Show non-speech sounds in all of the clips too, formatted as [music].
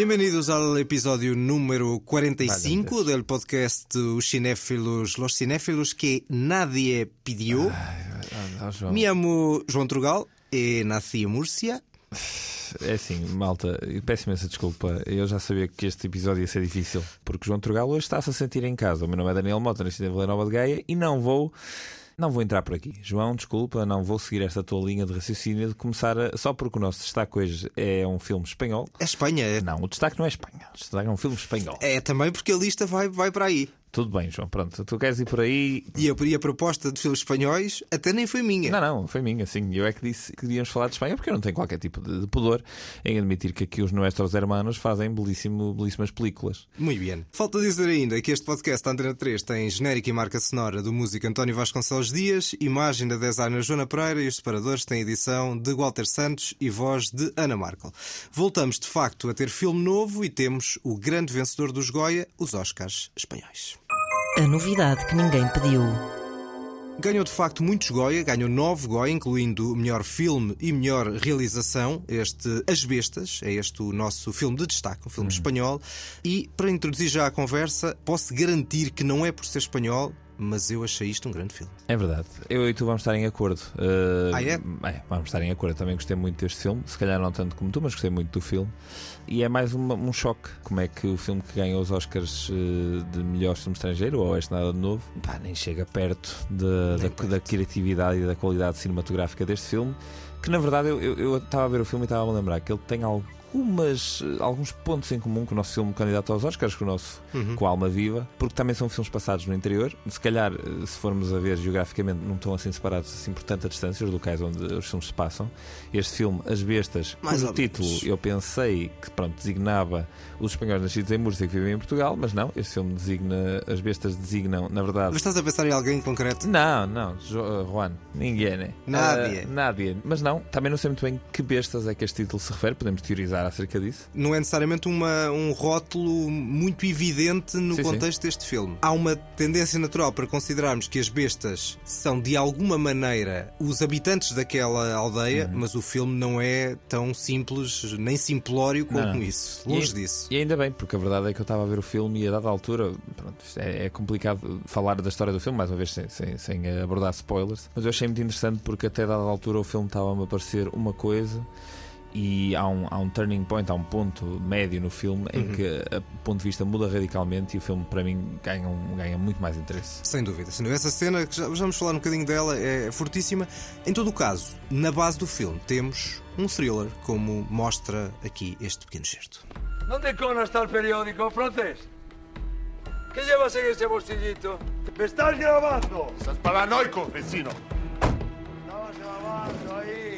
Bienvenidos al episodio número 45 Vale, del podcast Os Cinéfilos, Los Cinéfilos que nadie pidió. Ah, ah. Me llamo João Trugal e nasci em Múrcia. É assim, malta, peço imensa desculpa. Eu já sabia que este episódio ia ser difícil, porque João Trugal hoje está-se a sentir em casa. O meu nome é Daniel Mota, nasci em Vila Nova de Gaia e não vou. Não vou entrar por aqui. João, desculpa, não vou seguir esta tua linha de raciocínio de começar a... só porque o nosso destaque hoje é um filme espanhol. É Espanha, é, Não, o destaque não é Espanha. O destaque é um filme espanhol. é também porque a lista vai, vai para aí. Tudo bem, João, pronto. Tu queres ir por aí. E a, e a proposta de filmes espanhóis até nem foi minha. Não, não, foi minha, sim. Eu é que disse que devíamos falar de Espanha porque eu não tenho qualquer tipo de, de pudor em admitir que aqui os nossos hermanos fazem belíssimo, belíssimas películas. Muito bem. Falta dizer ainda que este podcast Antena 3 tem genérico e marca sonora do músico António Vasconcelos Dias, imagem da designer Joana Pereira e os separadores têm edição de Walter Santos e voz de Ana Markel. Voltamos de facto a ter filme novo e temos o grande vencedor dos Goya, os Oscars espanhóis. A novidade que ninguém pediu. Ganhou de facto muitos Goya, ganhou nove Goya, incluindo melhor filme e melhor realização. Este As Bestas, é este o nosso filme de destaque, um filme espanhol. E para introduzir já a conversa, posso garantir que não é por ser espanhol, mas eu achei isto um grande filme. É verdade. Eu e tu vamos estar em acordo. Uh, Ah, é? Vamos estar em acordo. Eu também gostei muito deste filme. Se calhar não tanto como tu, mas gostei muito do filme. E é mais uma- um choque. Como é que o filme que ganha os Oscars uh, de melhor filme estrangeiro, ou este nada de novo, pá, nem chega perto, de- Nem da, perto. da criatividade e da qualidade cinematográfica deste filme. Que na verdade eu- estava a ver o filme e estava a lembrar que ele tem algumas, eh, alguns pontos em comum com o nosso filme candidato aos Oscars, com o nosso Uhum. com a alma viva, porque também são filmes passados no interior. Se calhar, eh, se formos a ver geograficamente, não estão assim separados assim por tanta distância os locais onde os filmes se passam. Este filme, As Bestas, Mais cujo título eu pensei que pronto, designava os espanhóis nascidos em Múrcia que vivem em Portugal, mas não, este filme designa, As Bestas designam, na verdade. Mas estás a pensar em alguém em concreto? Não, não, Jo- uh, Juan, ninguém, né? Nádia. Uh, Nádia. Mas não, também não sei muito bem que bestas é que este título se refere, podemos teorizar acerca disso. Não é necessariamente uma, um rótulo muito evidente no Sim, sim. contexto deste filme. Há uma tendência natural para considerarmos que as bestas são de alguma maneira os habitantes daquela aldeia, Uhum. mas o filme não é tão simples nem simplório como Não. isso. E- Longe disso. E ainda bem, porque a verdade é que eu estava a ver o filme e a dada altura, pronto, é, é complicado falar da história do filme, mais uma vez sem, sem, sem abordar spoilers, mas eu achei muito interessante porque até dada altura o filme estava-me a parecer uma coisa e há um, há um turning point, há um ponto médio no filme em Uhum. que o ponto de vista muda radicalmente e o filme para mim ganha, um- ganha muito mais interesse. Sem dúvida, sem dúvida. Essa cena, que já, já vamos falar um bocadinho dela, é fortíssima. Em todo o caso, na base do filme temos um thriller, como mostra aqui este pequeno certo. ¿Dónde coño está el periódico, francés? ¿Qué llevas en ese bolsillito? ¡Me estás grabando! Estás paranoico, vecino. Estabas grabando ahí.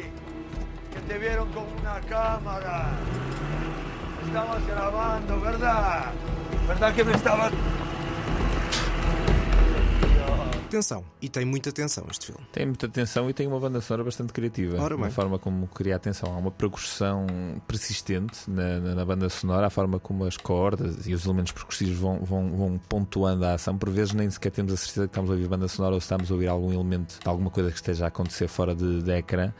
Te vieron con una cámara. Estabas grabando, ¿verdad? ¿Verdad que me estabas... Atenção, e tem muita atenção este filme. Tem muita atenção e tem uma banda sonora bastante criativa. Ora bem. forma como cria atenção. Há uma percussão persistente na, na- na banda sonora, a forma como as cordas e os elementos percussivos vão, vão, vão pontuando a ação. Por vezes nem sequer temos a certeza que estamos a ouvir banda sonora ou se estamos a ouvir algum elemento de alguma coisa que esteja a acontecer fora de, de ecrã.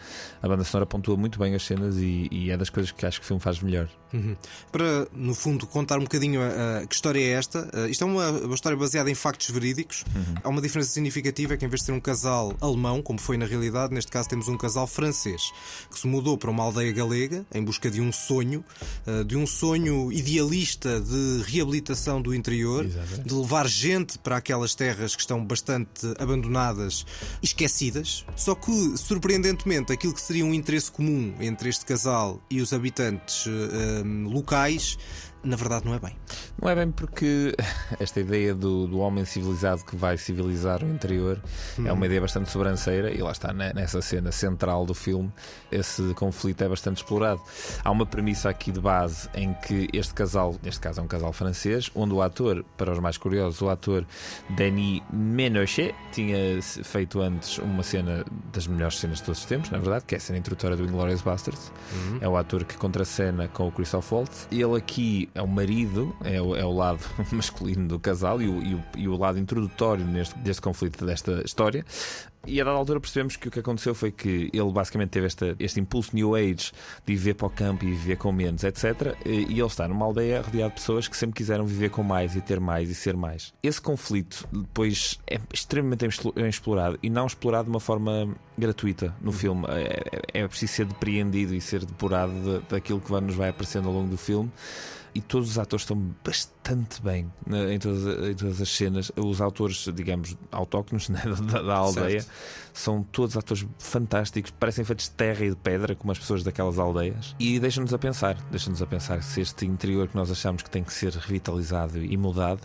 A banda sonora pontua muito bem as cenas e, e é das coisas que acho que o filme faz melhor. Uhum. Para, no fundo, contar um bocadinho a, a- que história é esta, uh, isto é uma, uma história baseada em factos verídicos. Há uma diferença significativa: é que em vez de ser um casal alemão, como foi na realidade, neste caso temos um casal francês que se mudou para uma aldeia galega em busca de um sonho, uh, de um sonho idealista de reabilitação do interior, Exatamente. de levar gente para aquelas terras que estão bastante abandonadas, esquecidas. Só que, surpreendentemente, aquilo que seria um interesse comum entre este casal e os habitantes eh, locais, na verdade não é bem. Não é bem porque [laughs] esta ideia do, do homem civilizado que vai civilizar o interior é uma ideia bastante sobranceira e lá está ne- nessa cena central do filme esse conflito é bastante explorado. Há uma premissa aqui de base em que este casal, neste caso é um casal francês, onde o ator, para os mais curiosos, o ator Denis Menochet tinha feito antes uma cena das melhores cenas de todos os tempos, na verdade, que é a cena introdutória do Inglourious Basterds. É o ator que contracena com o Christoph Waltz. Ele aqui é o marido, é o, é o lado [laughs] masculino do casal e o, e o, e o lado introdutório neste, deste conflito, desta história. E a dada altura percebemos que o que aconteceu foi que ele basicamente teve esta, este impulso New Age de viver para o campo e viver com menos, etc. E ele está numa aldeia rodeado de pessoas que sempre quiseram viver com mais e ter mais e ser mais. Esse conflito depois é extremamente explorado e não explorado de uma forma gratuita no filme. É, é, é preciso ser depreendido e ser depurado daquilo que nos vai aparecendo ao longo do filme e todos os atores estão bastante bem né, em, todas, em, todas, as cenas. Os autores, digamos, autóctonos [laughs] né, da, da, aldeia certo. são todos atores fantásticos, parecem feitos de terra e de pedra, como as pessoas daquelas aldeias, e deixam-nos a pensar, deixam-nos a pensar se este interior que nós achamos que tem que ser revitalizado e mudado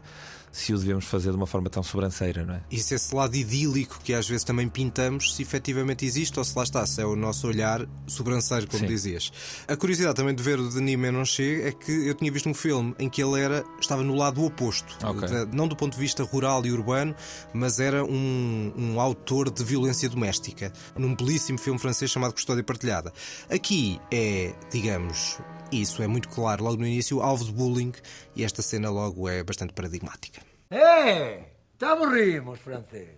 se o devemos fazer de uma forma tão sobranceira, não é? E se esse lado idílico que às vezes também pintamos, se efetivamente existe ou se lá está, se é o nosso olhar sobranceiro, como Sim. dizias. A curiosidade também de ver o Denis Menonché é que eu tinha visto um filme em que ele era, estava no lado oposto, okay. não do ponto de vista rural e urbano, mas era um, um autor de violência doméstica, num belíssimo filme francês chamado Custódia Partilhada. Aqui é, digamos, isso é muito claro logo no início, alvo de bullying, e esta cena logo é bastante paradigmática. Eh, te aburrimos, francés.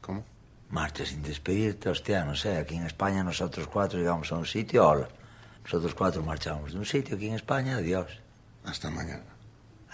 Como? Marcha sin despedirte, hostia, non sei, aquí en España nosotros cuatro llegamos a un sitio, hola. Nosotros cuatro marchamos de un sitio aquí en España, adiós. Hasta mañana.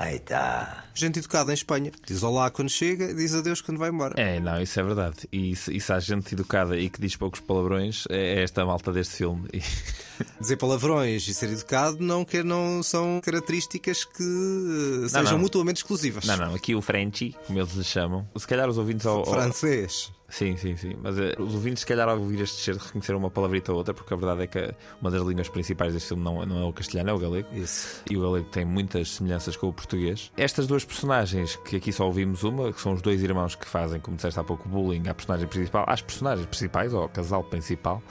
Aí está. Gente educada em Espanha. Diz olá quando chega e diz adeus quando vai embora. É, não, isso é verdade. E se, e se há gente educada e que diz poucos palavrões, é esta malta deste filme. E... [laughs] Dizer palavrões e ser educado não, que, não são características que não, sejam não. mutuamente exclusivas. Não, não. Aqui o Frenchy, como eles lhe chamam. Se calhar os ouvintes ao. Francês. Sim, sim, sim. Mas uh, os ouvintes, se calhar, ao ouvir este cheiro, reconheceram uma palavrita ou outra, porque a verdade é que uma das línguas principais deste filme não, não é o castelhano, é o galego. Isso. E o galego tem muitas semelhanças com o português. Estas duas personagens, que aqui só ouvimos uma, que são os dois irmãos que fazem, como disseste há pouco, bullying à personagem principal, às personagens principais, ou ao casal principal,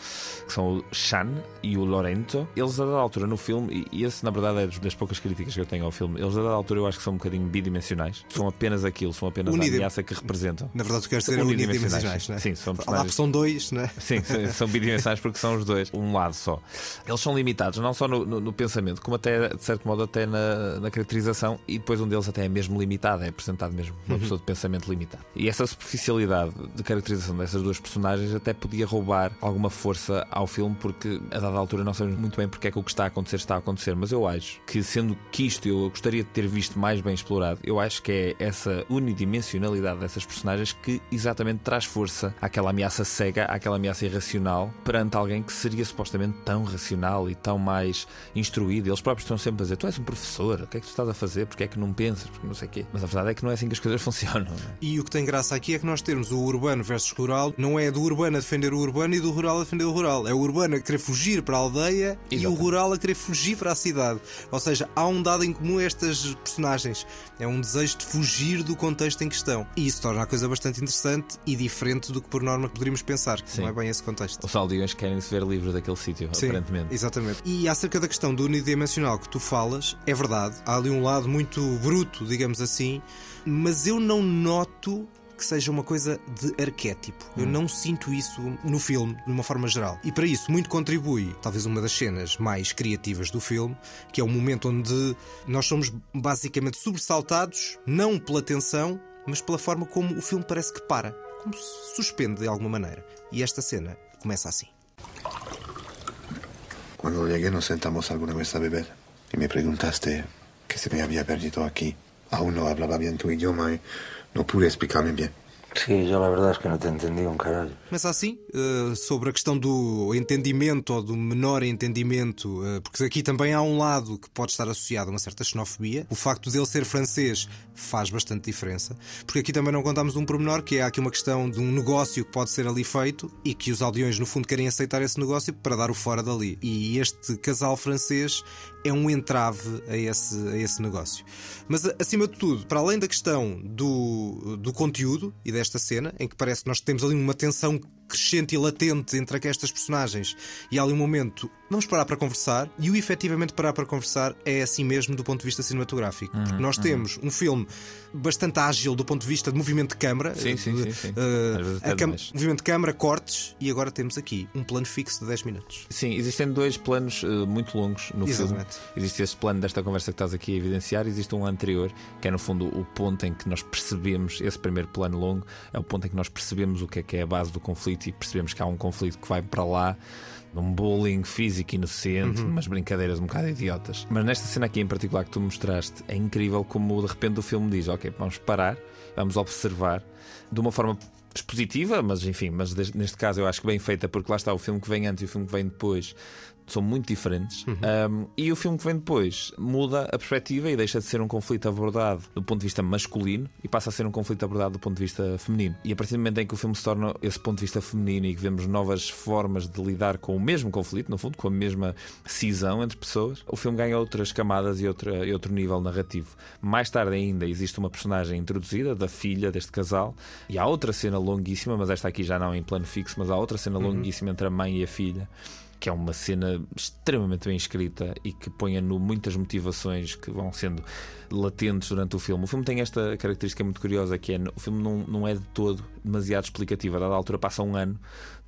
que são o Shan e o Lorenzo. Eles, a dada altura no filme, e esse, na verdade, é das poucas críticas que eu tenho ao filme, eles, a dada altura, eu acho que são um bocadinho bidimensionais. São apenas aquilo, são apenas Unida... a ameaça que representam. Na verdade, tu queres ser unidimensionais, não é? Sim, são Lá são dois, né? Sim, são [laughs] bidimensionais porque são os dois, um lado só. Eles são limitados, não só no, no, no pensamento, como até, de certo modo, até na, na, caracterização, e depois um deles até é mesmo limitado, é apresentado mesmo uma uhum. pessoa de pensamento limitado. E essa superficialidade de caracterização dessas duas personagens até podia roubar alguma força ao filme, porque a dada altura não sabemos muito bem porque é que o que está a acontecer está a acontecer, mas eu acho que, sendo que isto eu gostaria de ter visto mais bem explorado, eu acho que é essa unidimensionalidade dessas personagens que exatamente traz força àquela ameaça cega, àquela ameaça irracional perante alguém que seria supostamente tão racional e tão mais instruído. Eles próprios estão sempre a dizer: Tu és um professor, o que é que tu estás a fazer? Porque é que não pensas? Porque não sei o quê. Mas a verdade é que não é assim que as coisas [laughs] funcionam. É? E o que tem graça aqui é que nós temos o urbano versus rural, não é do urbano a defender o urbano e do rural a defender o rural. É o urbano a querer fugir para a aldeia Exatamente. e o rural a querer fugir para a cidade. Ou seja, há um dado em comum a estas personagens. É um desejo de fugir do contexto em questão. E isso torna a coisa bastante interessante e diferente do que por norma poderíamos pensar. Sim. Não é bem esse contexto. Os aldeões querem se ver livres daquele sítio, Sim, aparentemente. Exatamente. E acerca da questão do unidimensional que tu falas, é verdade. Há ali um lado muito bruto, digamos assim, mas eu não noto que seja uma coisa de arquétipo. Eu hum. não sinto isso no filme, de uma forma geral. E para isso, muito contribui, talvez uma das cenas mais criativas do filme, que é o momento onde nós somos basicamente sobressaltados, não pela tensão, mas pela forma como o filme parece que para suspende de alguma maneira. E esta cena começa assim. Quando llegué nos sentamos alguna vez a beber y me preguntaste que se me había perdido aquí. Aún no hablaba bien tu idioma y no pude explicarme bien. Sim, já a verdade é que não te entendi um caralho. Começa assim, sobre a questão do entendimento ou do menor entendimento, uh, porque aqui também há um lado que pode estar associado a uma certa xenofobia. O facto dele ser francês faz bastante diferença, porque aqui também não contamos um pormenor, que é aqui uma questão de um negócio que pode ser ali feito e que os aldeões, no fundo, querem aceitar esse negócio para dar o fora dali. E este casal francês é um entrave a esse, a esse negócio. Mas, acima de tudo, para além da questão do, do conteúdo e desta cena, em que parece que nós temos ali uma tensão crescente e latente entre estas personagens e há ali um momento vamos parar para conversar e o efetivamente parar para conversar é assim mesmo do ponto de vista cinematográfico. Uhum, Porque nós temos um filme bastante ágil do ponto de vista de movimento de câmara, Sim, sim, de- sim, sim. demais. movimento de câmara, cortes e agora temos aqui um plano fixo de 10 minutos. Sim, existem dois planos eh, muito longos no Exatamente. filme. Existe este plano desta conversa que estás aqui a evidenciar, existe um anterior, que é no fundo o ponto em que nós percebemos, esse primeiro plano longo, é o ponto em que nós percebemos o que é que é a base do conflito e percebemos que há um conflito que vai para lá. Um bullying físico inocente, umas brincadeiras um bocado idiotas. Mas nesta cena aqui em particular que tu mostraste, é incrível como de repente o filme diz: Ok, vamos parar, vamos observar de uma forma expositiva, mas enfim, mas neste caso eu acho que bem feita, porque lá está o filme que vem antes e o filme que vem depois são muito diferentes. Um, e o filme que vem depois muda a perspectiva e deixa de ser um conflito abordado do ponto de vista masculino e passa a ser um conflito abordado do ponto de vista feminino. E a partir do momento em que o filme se torna esse ponto de vista feminino e que vemos novas formas de lidar com o mesmo conflito, no fundo, com a mesma cisão entre pessoas, o filme ganha outras camadas e, outra, e outro nível narrativo. Mais tarde ainda existe uma personagem introduzida, da filha deste casal, e há outra cena longuíssima, mas esta aqui já não em plano fixo, mas há outra cena longuíssima entre a mãe e a filha que é uma cena extremamente bem escrita e que põe a nu muitas motivações que vão sendo latentes durante o filme. O filme tem esta característica muito curiosa que é o filme não, não é de todo demasiado explicativo. A dada altura passa um ano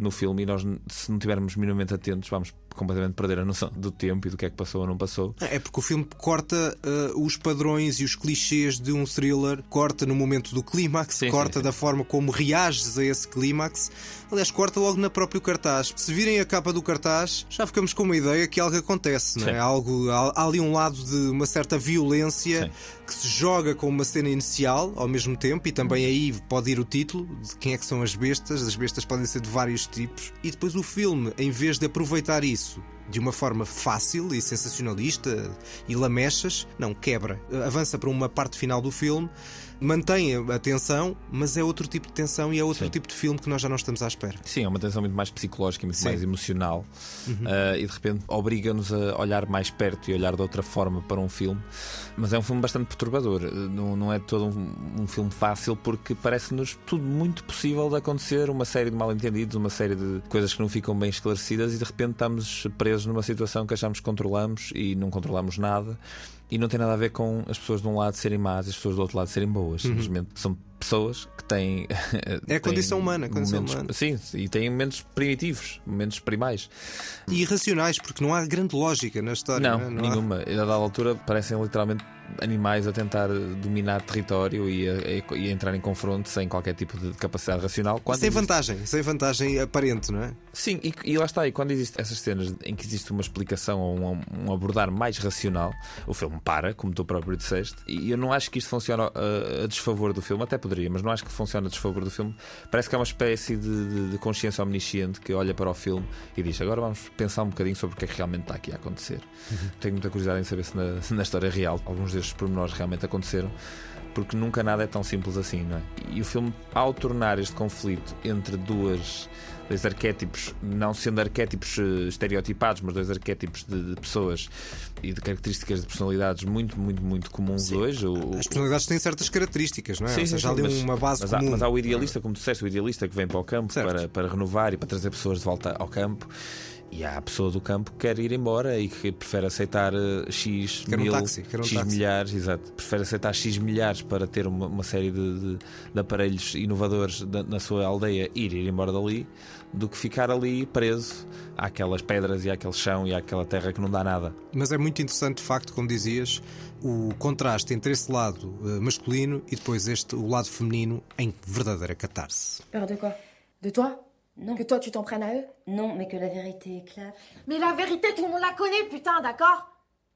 no filme e nós, se não estivermos minimamente atentos, vamos completamente perder a noção do tempo e do que é que passou ou não passou. É porque o filme corta eh, os padrões e os clichês de um thriller, corta no momento do clímax, Sim, corta sim, sim. da forma como reages a esse clímax. Aliás, corta logo na próprio cartaz. Se virem a capa do cartaz, já ficamos com uma ideia que algo acontece, não é? Algo, há, ali um lado de uma certa violência que se joga com uma cena inicial ao mesmo tempo, e também aí pode ir o título de quem é que são as bestas. As bestas podem ser de vários tipos, e depois o filme, em vez de aproveitar isso de uma forma fácil e sensacionalista e lamechas, não, quebra. Avança para uma parte final do filme, mantém a tensão, mas é outro tipo de tensão e é outro Sim. tipo de filme que nós já não estamos à espera. Sim, é uma tensão muito mais psicológica e muito Sim. mais emocional Ah, e de repente obriga-nos a olhar mais perto e olhar de outra forma para um filme. Mas é um filme bastante perturbador. Ah, Não, não é todo um, um filme fácil porque parece-nos tudo muito possível de acontecer, uma série de mal-entendidos, uma série de coisas que não ficam bem esclarecidas e de repente estamos presos numa situação que achamos que controlamos e não controlamos nada. E não tem nada a ver com as pessoas de um lado serem más e as pessoas do outro lado serem boas. Simplesmente são pessoas que têm. [laughs] É a condição têm humana, a condição momentos- humana. Sim, e têm momentos primitivos, momentos primais. E irracionais, porque não há grande lógica na história. Não, não, é? Não há- nenhuma. E a dada altura parecem literalmente animais a tentar dominar território e a, e a entrar em confronto sem qualquer tipo de capacidade racional. Quando Sem existe- vantagem, sem vantagem aparente, não é? Sim, e, e lá está. E quando existem essas cenas em que existe uma explicação ou um, um abordar mais racional, o filme para, como tu próprio disseste. E eu não acho que isto funcione a, a desfavor do filme, até poderia, mas não acho que funcione a desfavor do filme. Parece que é uma espécie de, de- de consciência omnisciente que olha para o filme e diz: agora vamos pensar um bocadinho sobre o que é que realmente está aqui a acontecer. Tenho muita curiosidade em saber se na, se [laughs] na história real alguns destes pormenores realmente aconteceram. Porque nunca nada é tão simples assim, não é? E o filme, ao tornar este conflito entre duas dois arquétipos, não sendo arquétipos eh, estereotipados, mas dois arquétipos de, de pessoas e de características de personalidades muito, muito, muito comuns hoje. O, As personalidades têm certas características, não é? Sim, Ou sim, seja, sim, há ali mas- uma base mas há, comum. mas há o idealista, como disseste, o idealista que vem para o campo para, para renovar e para trazer pessoas de volta ao campo. E há a pessoa do campo que quer ir embora e que prefere aceitar eh, X Quer um mil, táxi, quer um X táxi. milhares, exato. Prefere aceitar X milhares para ter uma, uma série de, de- de aparelhos inovadores da- na sua aldeia e ir, ir embora dali do que ficar ali preso àquelas pedras e àquele chão e àquela terra que não dá nada. Mas é muito interessante, de facto, como dizias, o contraste entre esse lado eh, masculino e depois este, o lado feminino, em verdadeira catarse. Peur de quoi De toi Non. Que toi tu t'en prennes à eux Non, mais que la vérité éclate. Mais la vérité, tout le monde la connaît, putain, d'accord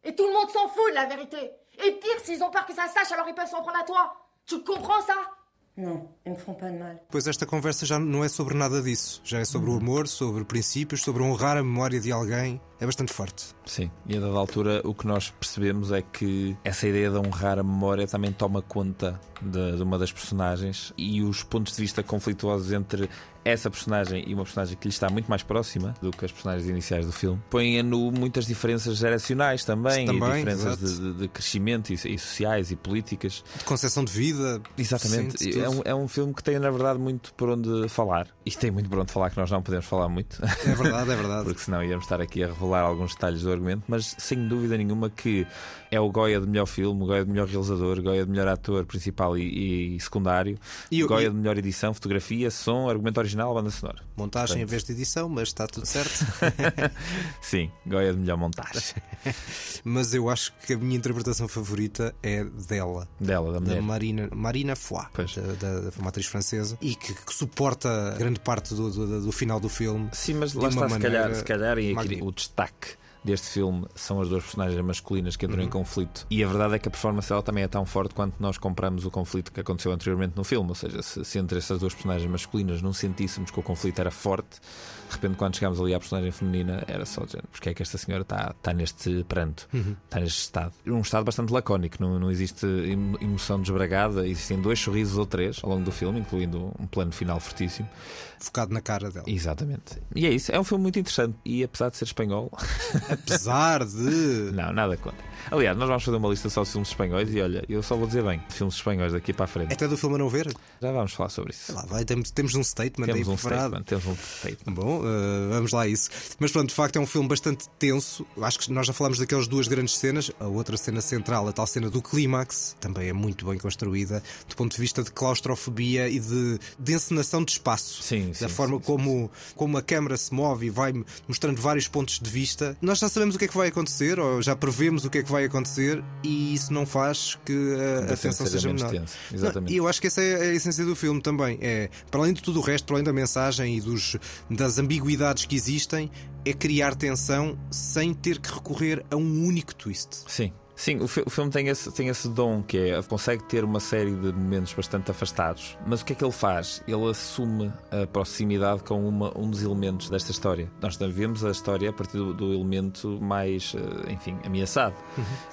Et tout le monde s'en fout de la vérité. Et pire, s'ils ont peur que ça sache, alors ils peuvent s'en prendre à toi. Tu comprends ça Non, ils me feront pas de mal. Pois esta conversa já não é sobre nada disso. Já é sobre o amor, sobre princípios, sobre honrar a memória de alguém. É bastante forte. Sim, e a dada altura o que nós percebemos é que essa ideia de honrar a memória também toma conta de, de uma das personagens e os pontos de vista conflituosos entre essa personagem e uma personagem que lhe está muito mais próxima do que as personagens iniciais do filme, põem a nu muitas diferenças geracionais também, Também, e diferenças de, de- crescimento e, e sociais e políticas. De concepção de vida. Exatamente. É um, é um filme que tem, na verdade, muito por onde falar. E tem muito por onde falar que nós não podemos falar muito. É verdade, é verdade. [laughs] Porque senão íamos estar aqui a revelar alguns detalhes do argumento, mas sem dúvida nenhuma que é o Goya de melhor filme, o Goya de melhor realizador, o Goya de melhor ator principal e, e secundário, E o- Goya e- de melhor edição, fotografia, som, argumento original, banda sonora. Montagem em Portanto- vez de edição, mas está tudo certo. [laughs] Sim, Goya de melhor montagem. [laughs] mas eu acho que a minha interpretação favorita é dela. Dela, da Da. Marina, Marina Foy, da, da, uma atriz francesa, e que, que suporta grande parte do, do, do final do filme. Sim, mas lá está, se calhar, se calhar e aqui o destaque deste filme são as duas personagens masculinas que entram Uhum. em conflito. E a verdade é que a performance dela também é tão forte quanto nós compramos o conflito que aconteceu anteriormente no filme. Ou seja, se, se entre essas duas personagens masculinas não sentíssemos que o conflito era forte, de repente, quando chegámos ali à personagem feminina, era só género. Porque é que esta senhora está, está neste pranto, Uhum. está neste estado. Um estado bastante lacónico, não, não existe emo- emoção desbragada, existem dois sorrisos ou três ao longo do filme, incluindo um plano final fortíssimo. Focado na cara dela. Exatamente. E é isso, é um filme muito interessante. E apesar de ser espanhol, Apesar de. [laughs] não, nada contra. Aliás, nós vamos fazer uma lista só de filmes espanhóis e olha, eu só vou dizer bem, filmes espanhóis daqui para a frente. Até do filme a não ver? Já vamos falar sobre isso. Lá, vai, temos, temos um statement Temos aí um preparado. statement, temos um statement. Bom, eh, vamos lá a isso. Mas pronto, de facto é um filme bastante tenso. Acho que nós já falámos daquelas duas grandes cenas. A outra cena central, a tal cena do clímax, também é muito bem construída do ponto de vista de claustrofobia e de, de encenação de espaço. Sim, da sim, forma sim, sim, como, como a câmara se move e vai mostrando vários pontos de vista. Nós já sabemos o que é que vai acontecer, ou já prevemos o que é que vai acontecer, e isso não faz que a, a tensão seja menor. Não, exatamente. e eu acho que essa é a essência do filme também. É, para além de tudo o resto, para além da mensagem e dos, das ambiguidades que existem, é criar tensão sem ter que recorrer a um único twist. Sim. Sim, o, fi- o filme tem esse, tem esse dom que é consegue ter uma série de momentos bastante afastados, mas o que é que ele faz? Ele assume a proximidade com uma, um dos elementos desta história. Nós também vemos a história a partir do, do elemento mais, eh, enfim, ameaçado.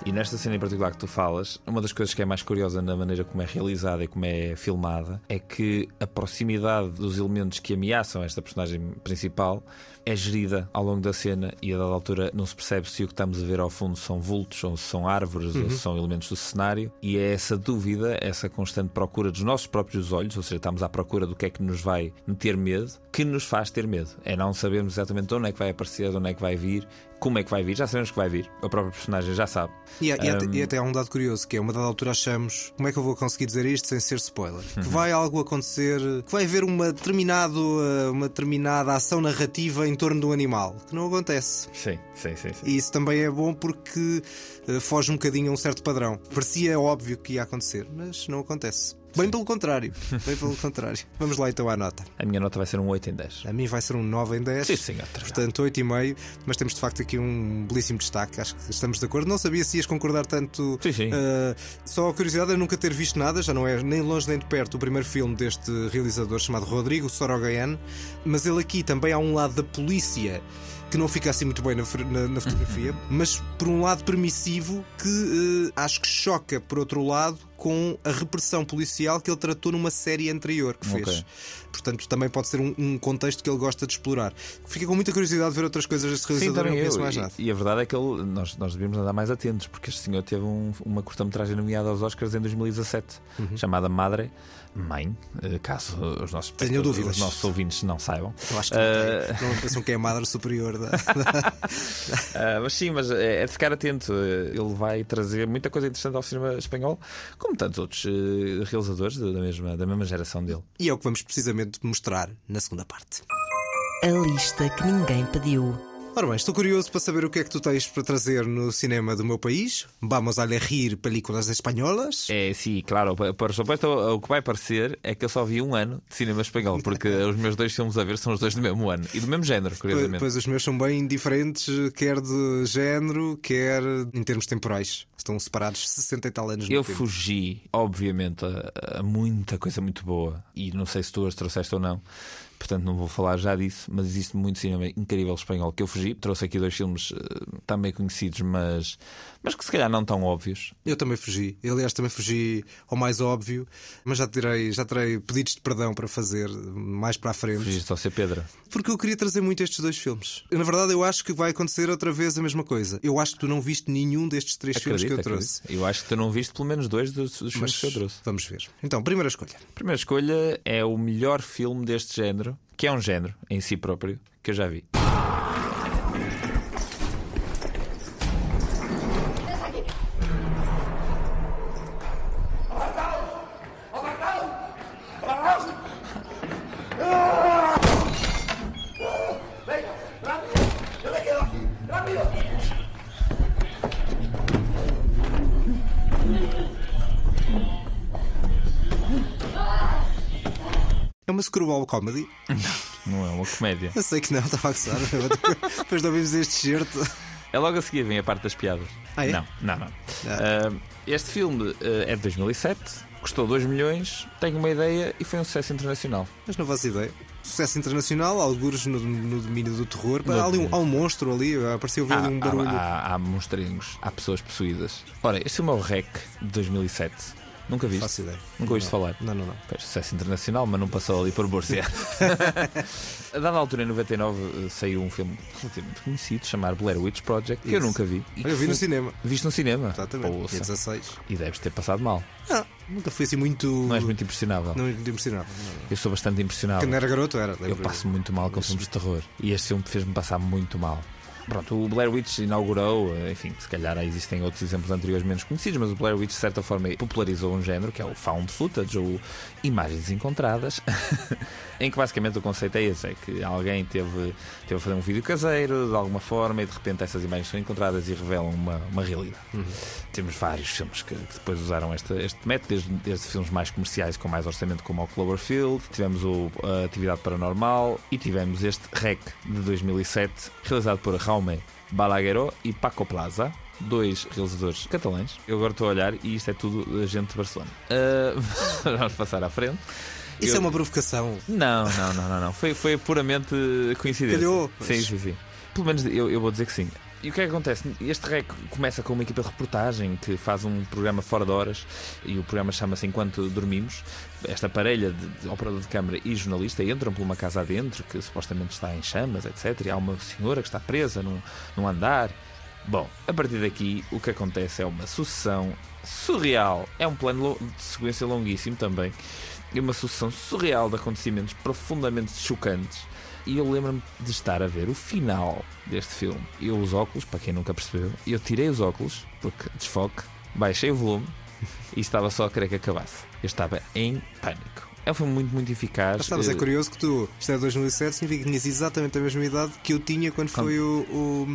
E nesta cena em particular que tu falas, uma das coisas que é mais curiosa na maneira como é realizada e como é filmada é que a proximidade dos elementos que ameaçam esta personagem principal é gerida ao longo da cena e a dada altura não se percebe se o que estamos a ver ao fundo são vultos ou se são árvores ou se são elementos do cenário e é essa dúvida, essa constante procura dos nossos próprios olhos, ou seja, estamos à procura do que é que nos vai meter medo, que nos faz ter medo. É não sabermos exatamente de onde é que vai aparecer, de onde é que vai vir, como é que vai vir, já sabemos que vai vir, a própria personagem já sabe. E, e até, Um, e até há um dado curioso que é uma dada altura achamos como é que eu vou conseguir dizer isto sem ser spoiler? Uhum. Que vai algo acontecer, que vai haver uma, determinado, eh, uma determinada ação narrativa em torno do animal, que não acontece. Sim, sim, sim. sim. E isso também é bom porque eh, foge um bocadinho a um certo padrão. Parecia óbvio que ia acontecer, mas não acontece. Bem pelo contrário. Bem pelo contrário. [laughs] Vamos lá então à nota. A minha nota vai ser um 8 em 10. A mim vai ser um 9 em 10. Sim, senhor. Portanto, 8,5, mas temos de facto aqui um belíssimo destaque. Acho que estamos de acordo. Não sabia se ias concordar tanto. Sim, sim. Uh, só a curiosidade é nunca ter visto nada, já não é nem longe nem de perto o primeiro filme deste realizador chamado Rodrigo Sorogoyen, mas ele aqui também há um lado da polícia que não fica assim muito bem na, na- na fotografia, mas por um lado permissivo que uh, acho que choca, por outro lado, com a repressão policial que ele tratou numa série anterior que fez. Ok. Portanto, também pode ser um, um contexto que ele gosta de explorar. Fiquei com muita curiosidade de ver outras coisas deste Sim, realizador e não conheço eu. mais E- nada. E, a verdade é que ele, nós, nós devíamos andar mais atentos, porque este senhor teve um- uma curta-metragem nomeada aos Oscars em 2017, Uhum. chamada Madre, Mãe, eh, caso os nossos, Tenho dúvidas. os nossos ouvintes não saibam. Eu acho que não, tem. não pensam que é a madre superior [laughs] da. Ah, mas sim, mas é, é de ficar atento. Eh, Ele vai trazer muita coisa interessante ao cinema espanhol, como tantos outros eh, realizadores da mesma, da mesma geração dele. E é o que vamos precisamente mostrar na segunda parte. A lista que ninguém pediu. Ora bem, estou curioso para saber o que é que tu tens para trazer no cinema do meu país. Vamos a elegir películas espanholas. É, sim, claro. Por supuesto, o que vai parecer é que eu só vi um ano de cinema espanhol, porque [laughs] os meus dois filmes a ver são os dois do mesmo ano e do mesmo género, curiosamente. pois os meus são bem diferentes, quer de género, quer em termos temporais. Estão separados 60 e tal anos no Eu tempo. fugi, obviamente, a, a muita coisa muito boa, e não sei se tu as trouxeste ou não, portanto não vou falar já disso, mas existe muito cinema incrível espanhol que eu fugi. Trouxe aqui dois filmes uh, também conhecidos, mas, mas que se calhar não tão óbvios. Eu também fugi. Eu, aliás, também fugi ao mais óbvio, mas já terei, já terei pedidos de perdão para fazer mais para a frente. Fugiste ao ser Pedra. Porque eu queria trazer muito estes dois filmes. Na verdade, eu acho que vai acontecer outra vez a mesma coisa. Eu acho que tu não viste nenhum destes três acredito, filmes que eu acredito. trouxe. Eu acho que tu não viste pelo menos dois dos, dos filmes que eu trouxe. Vamos ver. Então, primeira escolha. Primeira escolha é o melhor filme deste género, que é um género em si próprio, que eu já vi. Comedy. Não é uma comédia. Eu sei que não, estava a gostar. Depois de ouvirmos este certo. É logo a seguir vem a parte das piadas. Ah, é? Não, não, não. Uh, este filme uh, é de 2007, custou 2 milhões, tenho uma ideia e foi um sucesso internacional. Mas não faço ideia. Sucesso internacional, alguns no, no domínio do terror. Há, ali um, há um monstro ali, apareceu ver Há, um barulho. há, há, há monstrinhos, há pessoas possuídas. Ora, este filme é o REC de 2007. Nunca viste? Faço ideia. Nunca ouviste falar? Não, não, não. Pois, sucesso internacional, mas não passou ali por Búrcia. [laughs] a dada altura, em 99, eh, saiu um filme relativamente conhecido chamado Blair Witch Project, que eu Isso. nunca vi. Olha, eu vi no cinema. Viste no cinema? Exatamente. Dia 16. E deves ter passado mal. Não, nunca fui assim muito. Não és muito impressionável. Não muito impressionado. Não, não. Eu sou bastante impressionável. Quando era garoto era. Eu passo muito mal com filmes de terror. E este filme fez-me passar muito mal. Pronto, o Blair Witch inaugurou, eh, enfim, se calhar existem outros exemplos anteriores menos conhecidos, mas o Blair Witch, de certa forma, popularizou um género que é o found footage, ou imagens encontradas, [laughs] em que basicamente o conceito é esse: é que alguém teve, teve a fazer um vídeo caseiro de alguma forma e de repente essas imagens são encontradas e revelam uma, uma realidade. Temos vários filmes que, que depois usaram este, este método, desde, desde filmes mais comerciais com mais orçamento, como o Cloverfield, tivemos o a Atividade Paranormal e tivemos este REC de 2007, realizado por Jaume Balagueró e Paco Plaza. Dois realizadores catalães. Eu agora estou a olhar e isto é tudo gente de Barcelona. Ah, [laughs] vamos passar à frente. Isso Eu- é uma provocação. Não, não, não, não, não. Foi, foi puramente coincidência. Calhou. Sim, sim, sim. Pelo menos eu, eu vou dizer que sim. E o que é que acontece? Este REC começa com uma equipa de reportagem que faz um programa fora de horas e o programa chama-se Enquanto Dormimos. Esta parelha de, operador de câmara e jornalista entram por uma casa adentro que supostamente está em chamas, etc. E há uma senhora que está presa num, num andar. Bom, a partir daqui o que acontece é uma sucessão surreal. É um plano de sequência longuíssimo também. E uma sucessão surreal de acontecimentos profundamente chocantes. E eu lembro-me de estar a ver o final deste filme. Eu os óculos, para quem nunca percebeu, eu tirei os óculos, porque desfoque, baixei o volume [laughs] e estava só a querer que acabasse. Eu estava em pânico. É um filme muito, muito eficaz. Mas estavas é curioso que tu, isto é de 2007, significa que tinhas exatamente a mesma idade que eu tinha quando foi o, o,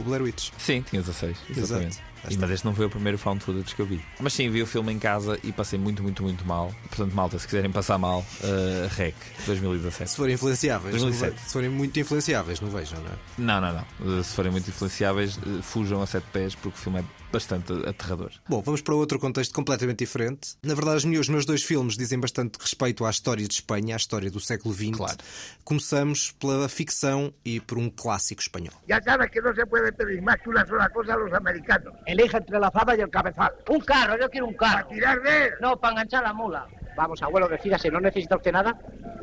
o Blair Witch. Sim, tinha 16, exatamente. Exato. Já E, mas este não foi o primeiro found footage que eu vi. Mas sim, vi o filme em casa e passei muito, muito, muito mal. Portanto, malta, se quiserem passar mal, uh, REC 2017. Se forem influenciáveis, não 2007. ve- se forem muito influenciáveis, não vejam, não é? Não, não, não. Uh, Se forem muito influenciáveis, uh, fujam a sete pés porque o filme é bastante aterrador. Bom, vamos para outro contexto completamente diferente. Na verdade, os meus, dois filmes dizem bastante respeito à história de Espanha, à história do século XX. Claro. Começamos pela ficção e por um clássico espanhol. Ya sabes que no se puede pedir más que una sola cosa a los americanos. Elige entre la fava y el cabezal. Un carro, yo quiero un ¿Para carro. tirar de él? No, para enganchar la mula. Vamos, abuelo, decídase, ¿no necesita usted nada?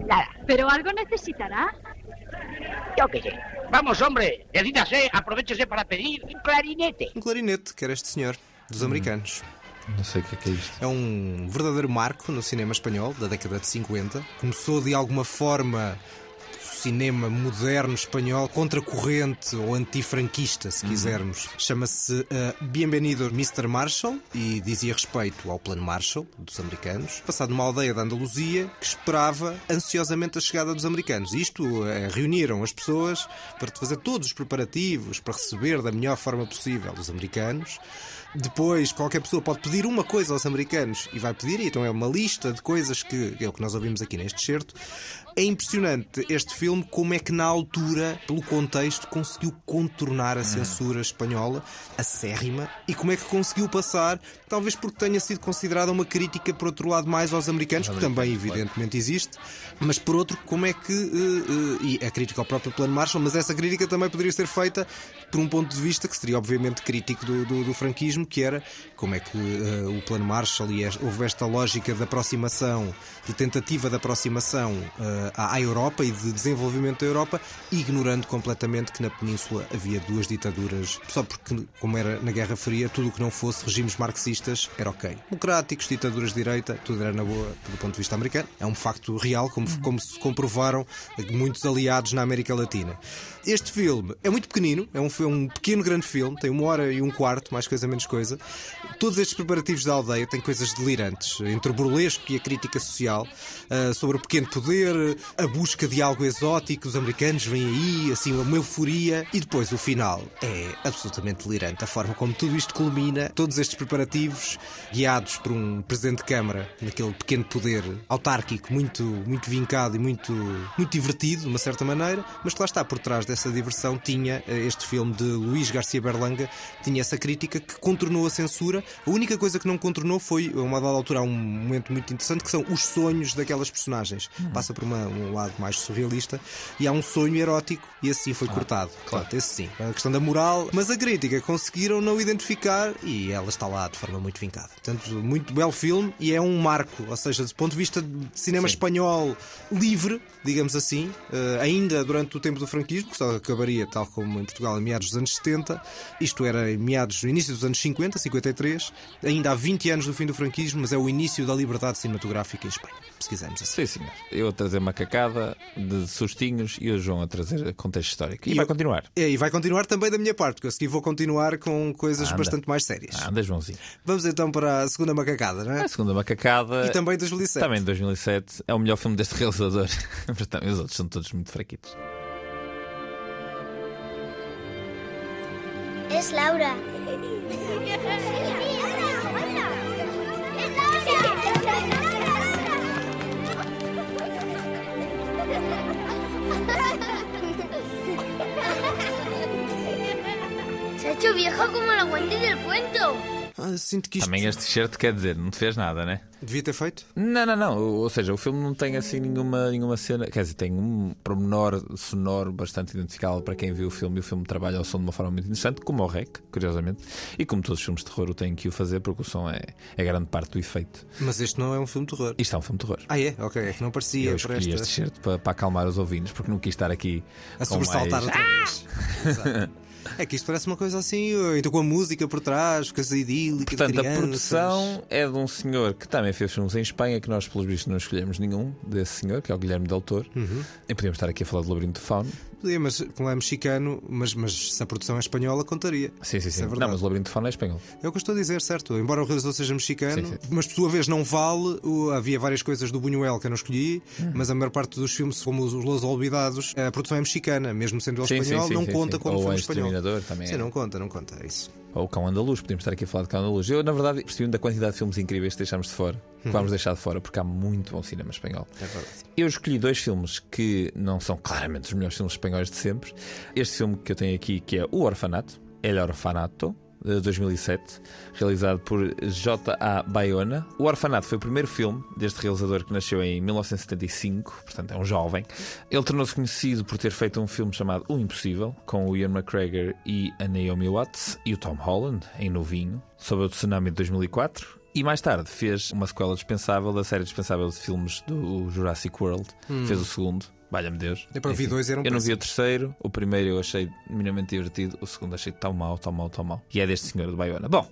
Nada. ¿Pero algo necesitará? Yo qué sé. Vamos, hombre, decídase, aprovechese para pedir un clarinete. Um clarinete, que era este senhor, dos americanos. Não sei o que é que é isto. É um verdadeiro marco no cinema espanhol da década de 50. Começou de alguma forma cinema moderno espanhol contracorrente ou antifranquista, se quisermos. Chama-se uh, Bienvenido Mr. Marshall e dizia respeito ao Plano Marshall dos americanos, passado numa aldeia da Andaluzia que esperava ansiosamente a chegada dos americanos. Isto eh, reuniram as pessoas para fazer todos os preparativos para receber da melhor forma possível os americanos. Depois, qualquer pessoa pode pedir uma coisa aos americanos e vai pedir, e então é uma lista de coisas que é o que nós ouvimos aqui neste certo. É impressionante este filme como é que na altura, pelo contexto, conseguiu contornar a censura espanhola, acérrima, e como é que conseguiu passar, talvez porque tenha sido considerada uma crítica, por outro lado, mais aos americanos, que também evidentemente existe, mas por outro, como é que. eh, eh, e a crítica ao próprio Plano Marshall, mas essa crítica também poderia ser feita por um ponto de vista que seria, obviamente, crítico do, do- do franquismo, que era como é que eh, o Plano Marshall e houve esta lógica de aproximação, de tentativa de aproximação eh, à à Europa e de desenvolvimento da Europa, ignorando completamente que na Península havia duas ditaduras, só porque, como era na Guerra Fria, tudo o que não fosse regimes marxistas era ok. Democráticos, ditaduras de direita, tudo era na boa do ponto de vista americano. É um facto real, como, como se comprovaram muitos aliados na América Latina. Este filme é muito pequenino, é um, fi- um pequeno grande filme, tem uma hora e um quarto, mais coisa menos coisa. Todos estes preparativos da aldeia têm coisas delirantes, entre o burlesco e a crítica social, ah, sobre o pequeno poder, a busca de algo exótico, os americanos vêm aí, assim, uma euforia, e depois o final é absolutamente delirante. A forma como tudo isto culmina, todos estes preparativos, guiados por um presidente de Câmara, naquele pequeno poder autárquico, muito, muito vincado e muito, muito divertido, de uma certa maneira, mas que lá está por trás dessa diversão tinha eh, este filme de Luís Garcia Berlanga, tinha essa crítica que contornou a censura. A única coisa que não contornou foi, a uma dada altura, há um momento muito interessante que são os sonhos daquelas personagens. Passa por uma- um lado mais surrealista e há um sonho erótico e assim foi cortado. Claro, esse sim. A questão da moral, mas a crítica conseguiram não identificar e ela está lá de forma muito vincada. Portanto, muito belo filme e é um marco, ou seja, do ponto de vista de cinema espanhol livre, digamos assim, eh, ainda durante o tempo do franquismo, que só acabaria, tal como em Portugal, em meados dos anos 70, isto era em meados, no início dos anos 50, 53, ainda há 20 anos do fim do franquismo, mas é o início da liberdade cinematográfica em Espanha, se quisermos assim. Sim, senhor. Eu a trazer uma cacada de sustinhos e o João a trazer contexto histórico. E, E vai eu- continuar. É, e vai continuar também da minha parte, porque eu a seguir vou continuar com coisas Anda. bastante mais sérias. Anda, Joãozinho. Vamos então para a segunda macacada, não é? A segunda macacada. E também 2007. Também 2007. É o melhor filme deste realizador. [laughs] Mas também os outros são todos muito fraquitos. Es Laura. Hecho vieja como la Wendy del cuento. Ah, sinto que isto Também este t-shirt quer dizer, não te fez nada, né? devia ter feito. Não, não, não. Ou seja, o filme não tem assim nenhuma, nenhuma cena. Quer dizer, tem um pormenor sonoro bastante identificável para quem viu o filme. E o filme trabalha o som de uma forma muito interessante, como o REC, curiosamente. E como todos os filmes de terror o têm que o fazer, porque o som é, é grande parte do efeito. Mas este não é um filme de terror. Isto é um filme de terror. Ah, é? Ok, é que não parecia. Eu escolhi esta... este t-shirt para, para acalmar os ouvintes, porque não quis estar aqui A sobressaltar mais... outra vez. [laughs] Exato. É que isto parece uma coisa assim, então com a música por trás, coisa idílica, Portanto, a produção é de um senhor que também fez filmes em Espanha, que nós, pelos vistos, não escolhemos nenhum desse senhor, que é o Guilherme Del Toro. Uhum. E podíamos estar aqui a falar do Labirinto de Fauno. Podia, mas como é mexicano, mas, mas se a produção é espanhola, contaria. Sim, sim, sim. é não, mas o Labirinto de Fauno é espanhol. É o que eu estou a dizer, certo? Embora o realizador seja mexicano, Sim, sim. mas por sua vez não vale. havia várias coisas do Buñuel que eu não escolhi, Uhum. mas a maior parte dos filmes, como os Los Olvidados, a produção é mexicana, mesmo sendo ele Sim, espanhol, não conta como Ou filme o espanhol. Também Sim, é. não conta, não conta, é isso. Ou o Cão Andaluz, podíamos estar aqui a falar de Cão Andaluz. Eu, na verdade, percebi da quantidade de filmes incríveis que deixámos de fora, que Uhum. vamos deixar de fora, porque há muito bom cinema espanhol. É. Eu escolhi dois filmes que não são claramente os melhores filmes espanhóis de sempre. Este filme que eu tenho aqui, que é O Orfanato, El Orfanato, de 2007, realizado por J.A. Bayona. O Orfanato foi o primeiro filme deste realizador que nasceu em 1975, portanto é um jovem. Ele tornou-se conhecido por ter feito um filme chamado O Impossível, com o Ian McGregor e a Naomi Watts e o Tom Holland, em novinho, sobre o tsunami de 2004. E mais tarde fez uma sequela dispensável da série dispensável de filmes do Jurassic World. Hum. Fez o segundo. Valha-me Deus. Eu, para vi Enfim, dois, eram Eu não vi o terceiro. O primeiro eu achei minimamente divertido. O segundo achei tão mau, tão mau, tão mau. E é deste senhor do Bayona. Bom,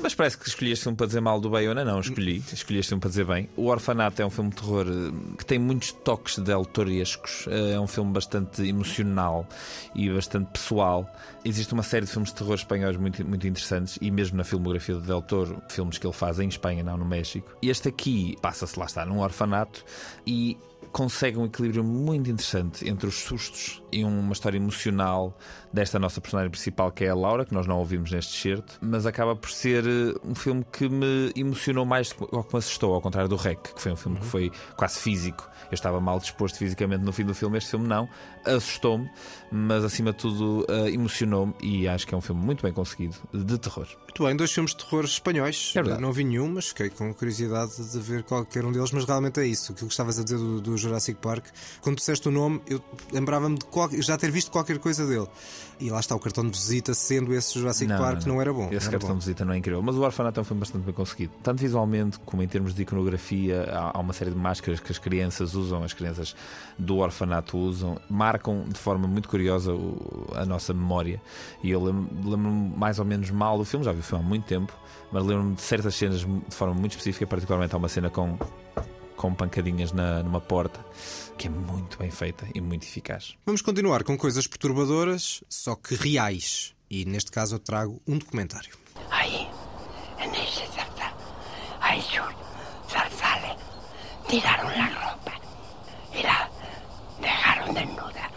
mas parece que escolhi este filme para dizer mal do Bayona. Não, escolhi. Escolhi este filme para dizer bem. O Orfanato é um filme de terror eh, que tem muitos toques del torescos. Eh, É um filme bastante emocional e bastante pessoal. Existe uma série de filmes de terror espanhóis muito, muito interessantes e mesmo na filmografia de Del Toro, filmes que ele faz em Espanha, não no México. Este aqui passa-se lá está num orfanato e consegue um equilíbrio muito interessante entre os sustos e uma história emocional desta nossa personagem principal, que é a Laura, que nós não ouvimos neste certo, mas acaba por ser eh, um filme que me emocionou mais do que me assustou, ao contrário do Rec, que foi um filme que foi quase físico. Eu estava mal disposto fisicamente no fim do filme, este filme não. Assustou-me, mas acima de tudo uh, emocionou-me e acho que é um filme muito bem conseguido de terror. Muito bem, dois filmes de terror espanhóis. É não vi nenhum, mas fiquei com curiosidade de ver qualquer um deles. Mas realmente é isso. Aquilo que estavas a dizer do, do Jurassic Park, quando disseste o nome, eu lembrava-me de qual- já ter visto qualquer coisa dele. E lá está o cartão de visita, sendo esse Jurassic Park, não, era bom. Esse não era cartão bom. de visita não é incrível. Mas o Orfanato é um filme bastante bem conseguido. Tanto visualmente como em termos de iconografia, há, há uma série de máscaras que as crianças usam, as crianças do orfanato usam, marcam de forma muito curiosa o- a nossa memória. E eu lembro- lembro-me mais ou menos mal do filme, já vi o filme há muito tempo, mas lembro-me de certas cenas de forma muito específica, particularmente há uma cena com, com pancadinhas na, numa porta, que é muito bem feita e muito eficaz. Vamos continuar com coisas perturbadoras, só que reais. E neste caso eu trago um documentário. Ahí, en ese zarzal, a esos zarzales tiraron la ropa y la dejaron desnuda.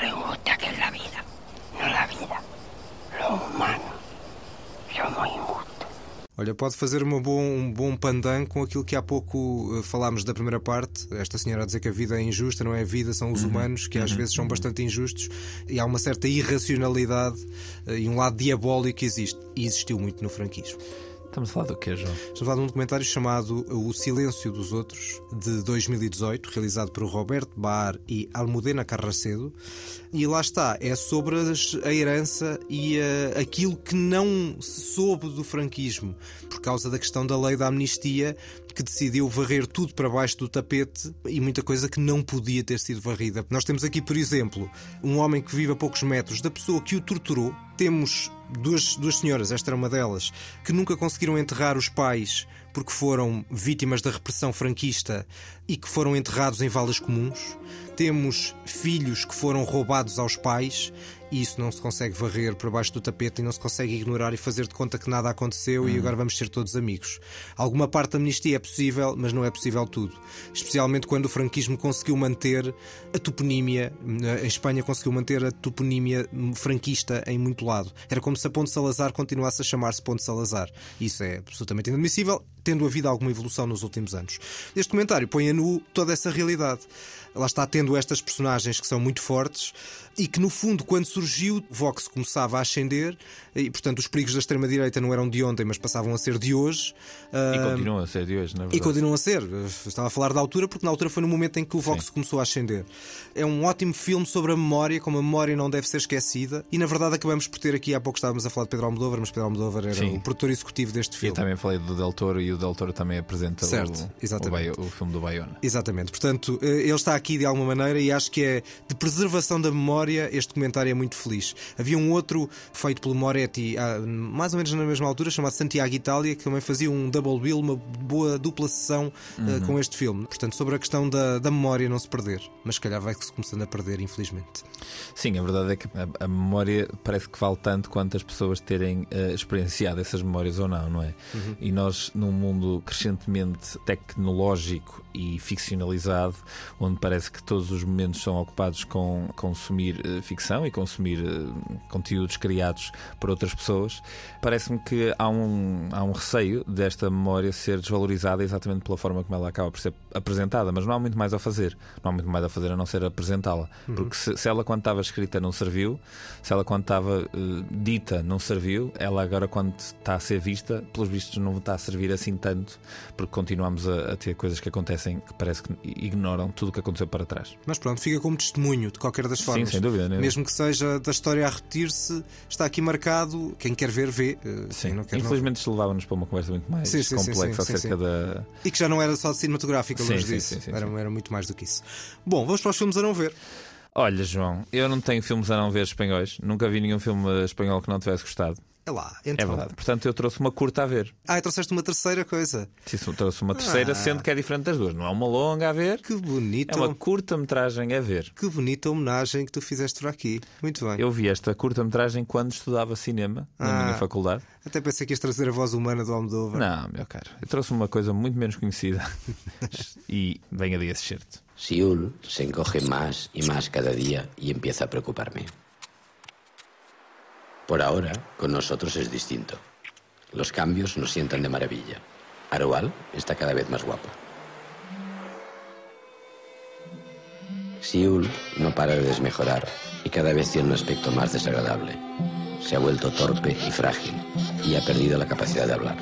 Lo injusta que es la vida, no la vida, lo humano. Somos injustos. Olha, pode fazer uma bom, um bom pandan com aquilo que há pouco eh, falámos da primeira parte. Esta senhora a dizer que a vida é injusta, não é a vida, são os humanos, que às vezes são bastante injustos e há uma certa irracionalidade eh, e um lado diabólico que existe. E existiu muito no franquismo. Estamos a falar do quê, João? Estamos a falar de um documentário chamado O Silêncio dos Outros, de 2018, realizado por Roberto Bar e Almudena Carracedo. E lá está, é sobre a herança e eh, aquilo que não se soube do franquismo, por causa da questão da lei da amnistia, que decidiu varrer tudo para baixo do tapete e muita coisa que não podia ter sido varrida. Nós temos aqui, por exemplo, um homem que vive a poucos metros da pessoa que o torturou. Temos duas, duas senhoras, esta era uma delas, que nunca conseguiram enterrar os pais porque foram vítimas da repressão franquista e que foram enterrados em valas comuns. Temos filhos que foram roubados aos pais e isso não se consegue varrer para baixo do tapete e não se consegue ignorar e fazer de conta que nada aconteceu e agora vamos ser todos amigos. Alguma parte da amnistia é possível, mas não é possível tudo. Especialmente quando o franquismo conseguiu manter a toponímia, a Espanha conseguiu manter a toponímia franquista em muito lado. Era como se a Ponte Salazar continuasse a chamar-se Ponte Salazar. Isso é absolutamente inadmissível, tendo havido alguma evolução nos últimos anos. Este comentário põe a nu toda essa realidade. Lá está tendo estas personagens que são muito fortes e que, no fundo, quando surgiu, o Vox começava a ascender e, portanto, os perigos da extrema-direita não eram de ontem, mas passavam a ser de hoje. E Ah, continuam a ser de hoje, na verdade. e continuam a ser. Eu Estava a falar da altura porque na altura foi no momento em que o Vox começou a ascender. É um ótimo filme sobre a memória, como a memória não deve ser esquecida. E na verdade acabamos por ter aqui, há pouco estávamos a falar de Pedro Almodóvar, mas Pedro Almodóvar era Sim. o produtor executivo deste Eu filme. também falei do Del Toro e o Del Toro também apresenta Certo, o, o, o filme do Bayona. Exatamente, portanto, eh, ele está aqui de alguma maneira e acho que é de preservação da memória. Este documentário é muito feliz. Havia um outro feito pelo Moretti, há, mais ou menos na mesma altura, chamado Santiago Itália, que também fazia um double bill, uma boa dupla sessão eh, Uhum. com este filme. Portanto, sobre a questão da, da memória não se perder, mas se calhar vai-se começando a perder, infelizmente. Sim, a verdade é que a, a memória parece que vale tanto quanto as pessoas terem eh, experienciado essas memórias ou não, não é? Uhum. E nós, num mundo crescentemente tecnológico e ficcionalizado, onde parece que todos os momentos são ocupados com consumir eh, ficção e consumir eh, conteúdos criados por outras pessoas, parece-me que há um, há um receio desta memória ser desvalorizada exatamente pela forma como ela acaba por ser apresentada, mas não há muito mais a fazer. Não há muito mais a fazer a não ser apresentá-la. Uhum. Porque se, se ela, quando estava escrita, não serviu, se ela, quando estava eh, dita, não serviu, ela agora, quando está a ser vista, pelos vistos, não está a servir assim tanto, porque continuamos a, a ter coisas que acontecem que parece que ignoram tudo o que aconteceu para trás. Mas pronto, fica como testemunho de qualquer das Sim, formas. sem dúvida, né? Mesmo que seja da história a repetir-se, está aqui marcado. Quem quer ver, vê. Eh, Sim. não quer, Infelizmente, isto levava-nos para uma conversa muito mais Sim, sim, complexa sim, acerca da. E que já não era só cinematográfica, longe disso. era, era muito mais do que isso. Bom, vamos para os filmes a não ver. Olha, João, eu não tenho filmes a não ver espanhóis. Nunca vi nenhum filme espanhol que não tivesse gostado. É lá, É então. verdade. Portanto, eu trouxe uma curta a ver. Ah, e trouxeste uma terceira coisa. Sim, trouxe uma terceira, Ah. sendo que é diferente das duas. Não é uma longa a ver. Que bonito. É uma curta-metragem a ver. Que bonita homenagem que tu fizeste por aqui. Muito bem. Eu vi esta curta-metragem quando estudava cinema na Ah. minha faculdade. Até pensei que ias trazer a voz humana do Almodóvar. Não, meu caro. Eu trouxe uma coisa muito menos conhecida. [laughs] e venha de esse certo. Siul se encoge más y más cada día y empieza a preocuparme. Por ahora, con nosotros es distinto. Los cambios nos sientan de maravilla. Arual está cada vez más guapa. Siul no para de desmejorar y cada vez tiene un aspecto más desagradable. Se ha vuelto torpe y frágil y ha perdido la capacidad de hablar.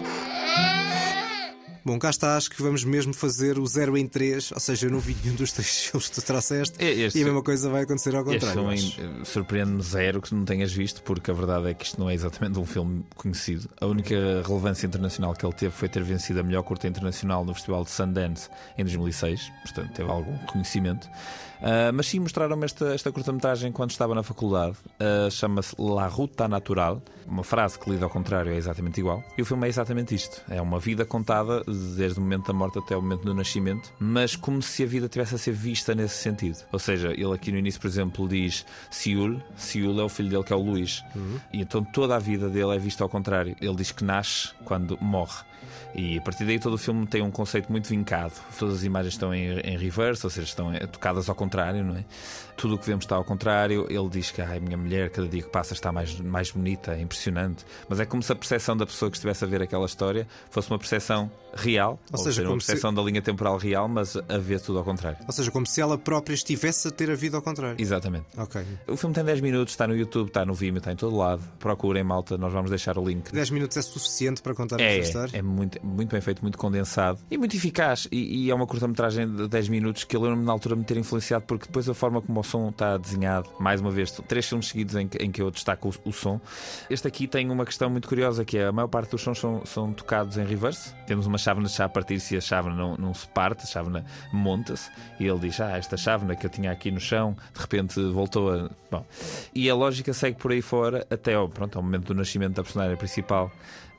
Bom, cá está, acho que vamos mesmo fazer o 0 em 3, ou seja, eu não vi nenhum dos três [laughs] filmes que tu trouxeste Este- e a mesma coisa vai acontecer ao Este contrário. filme acho. eh, surpreende-me zero que não tenhas visto, porque a verdade é que isto não é exatamente um filme conhecido. A única relevância internacional que ele teve foi ter vencido a melhor curta internacional no Festival de Sundance em 2006, portanto teve algum reconhecimento. Ah, mas sim mostraram-me esta, esta curta-metragem quando estava na faculdade. Ah, Chama-se La Ruta Natural. Uma frase que lida ao contrário é exatamente igual. E o filme é exatamente isto: é uma vida contada desde o momento da morte até o momento do nascimento, mas como se a vida tivesse a ser vista nesse sentido. Ou seja, ele aqui no início, por exemplo, diz Siul. Siul é o filho dele que é o Luís. E então toda a vida dele é vista ao contrário. Ele diz que nasce quando morre. E a partir daí todo o filme tem um conceito muito vincado. Todas as imagens estão em, em reverse, ou seja, estão tocadas ao contrário, não é? Tudo o que vemos está ao contrário. Ele diz que "Ai, a minha mulher, cada dia que passa, está mais, mais bonita, é impressionante. Mas é como se a percepção da pessoa que estivesse a ver aquela história fosse uma percepção real, Ou ou, seja, uma como se- percepção da linha temporal real, mas a ver tudo ao contrário. Ou seja, como se ela própria estivesse a ter a vida ao contrário. Exatamente. Ok. O filme tem 10 minutos, está no YouTube, está no Vimeo, está em todo lado. Procurem, malta, nós vamos deixar o link 10 minutos é suficiente para contar É, esta história? é muito, muito bem feito, muito condensado e muito eficaz. E, e é uma curta-metragem de 10 minutos que eu lembro-me na altura me ter influenciado, porque depois a forma como o som está desenhado, mais uma vez, três filmes seguidos em que, em que eu destaco o, o som. Este aqui tem uma questão muito curiosa, que é a maior parte dos sons são, são tocados em reverse. Temos uma chávena já a partir se a chávena não, não se parte, a chávena monta-se, e ele diz: Ah, esta chávena que eu tinha aqui no chão, de repente voltou a. Bom. E a lógica segue por aí fora até ao, pronto, ao momento do nascimento da personagem principal.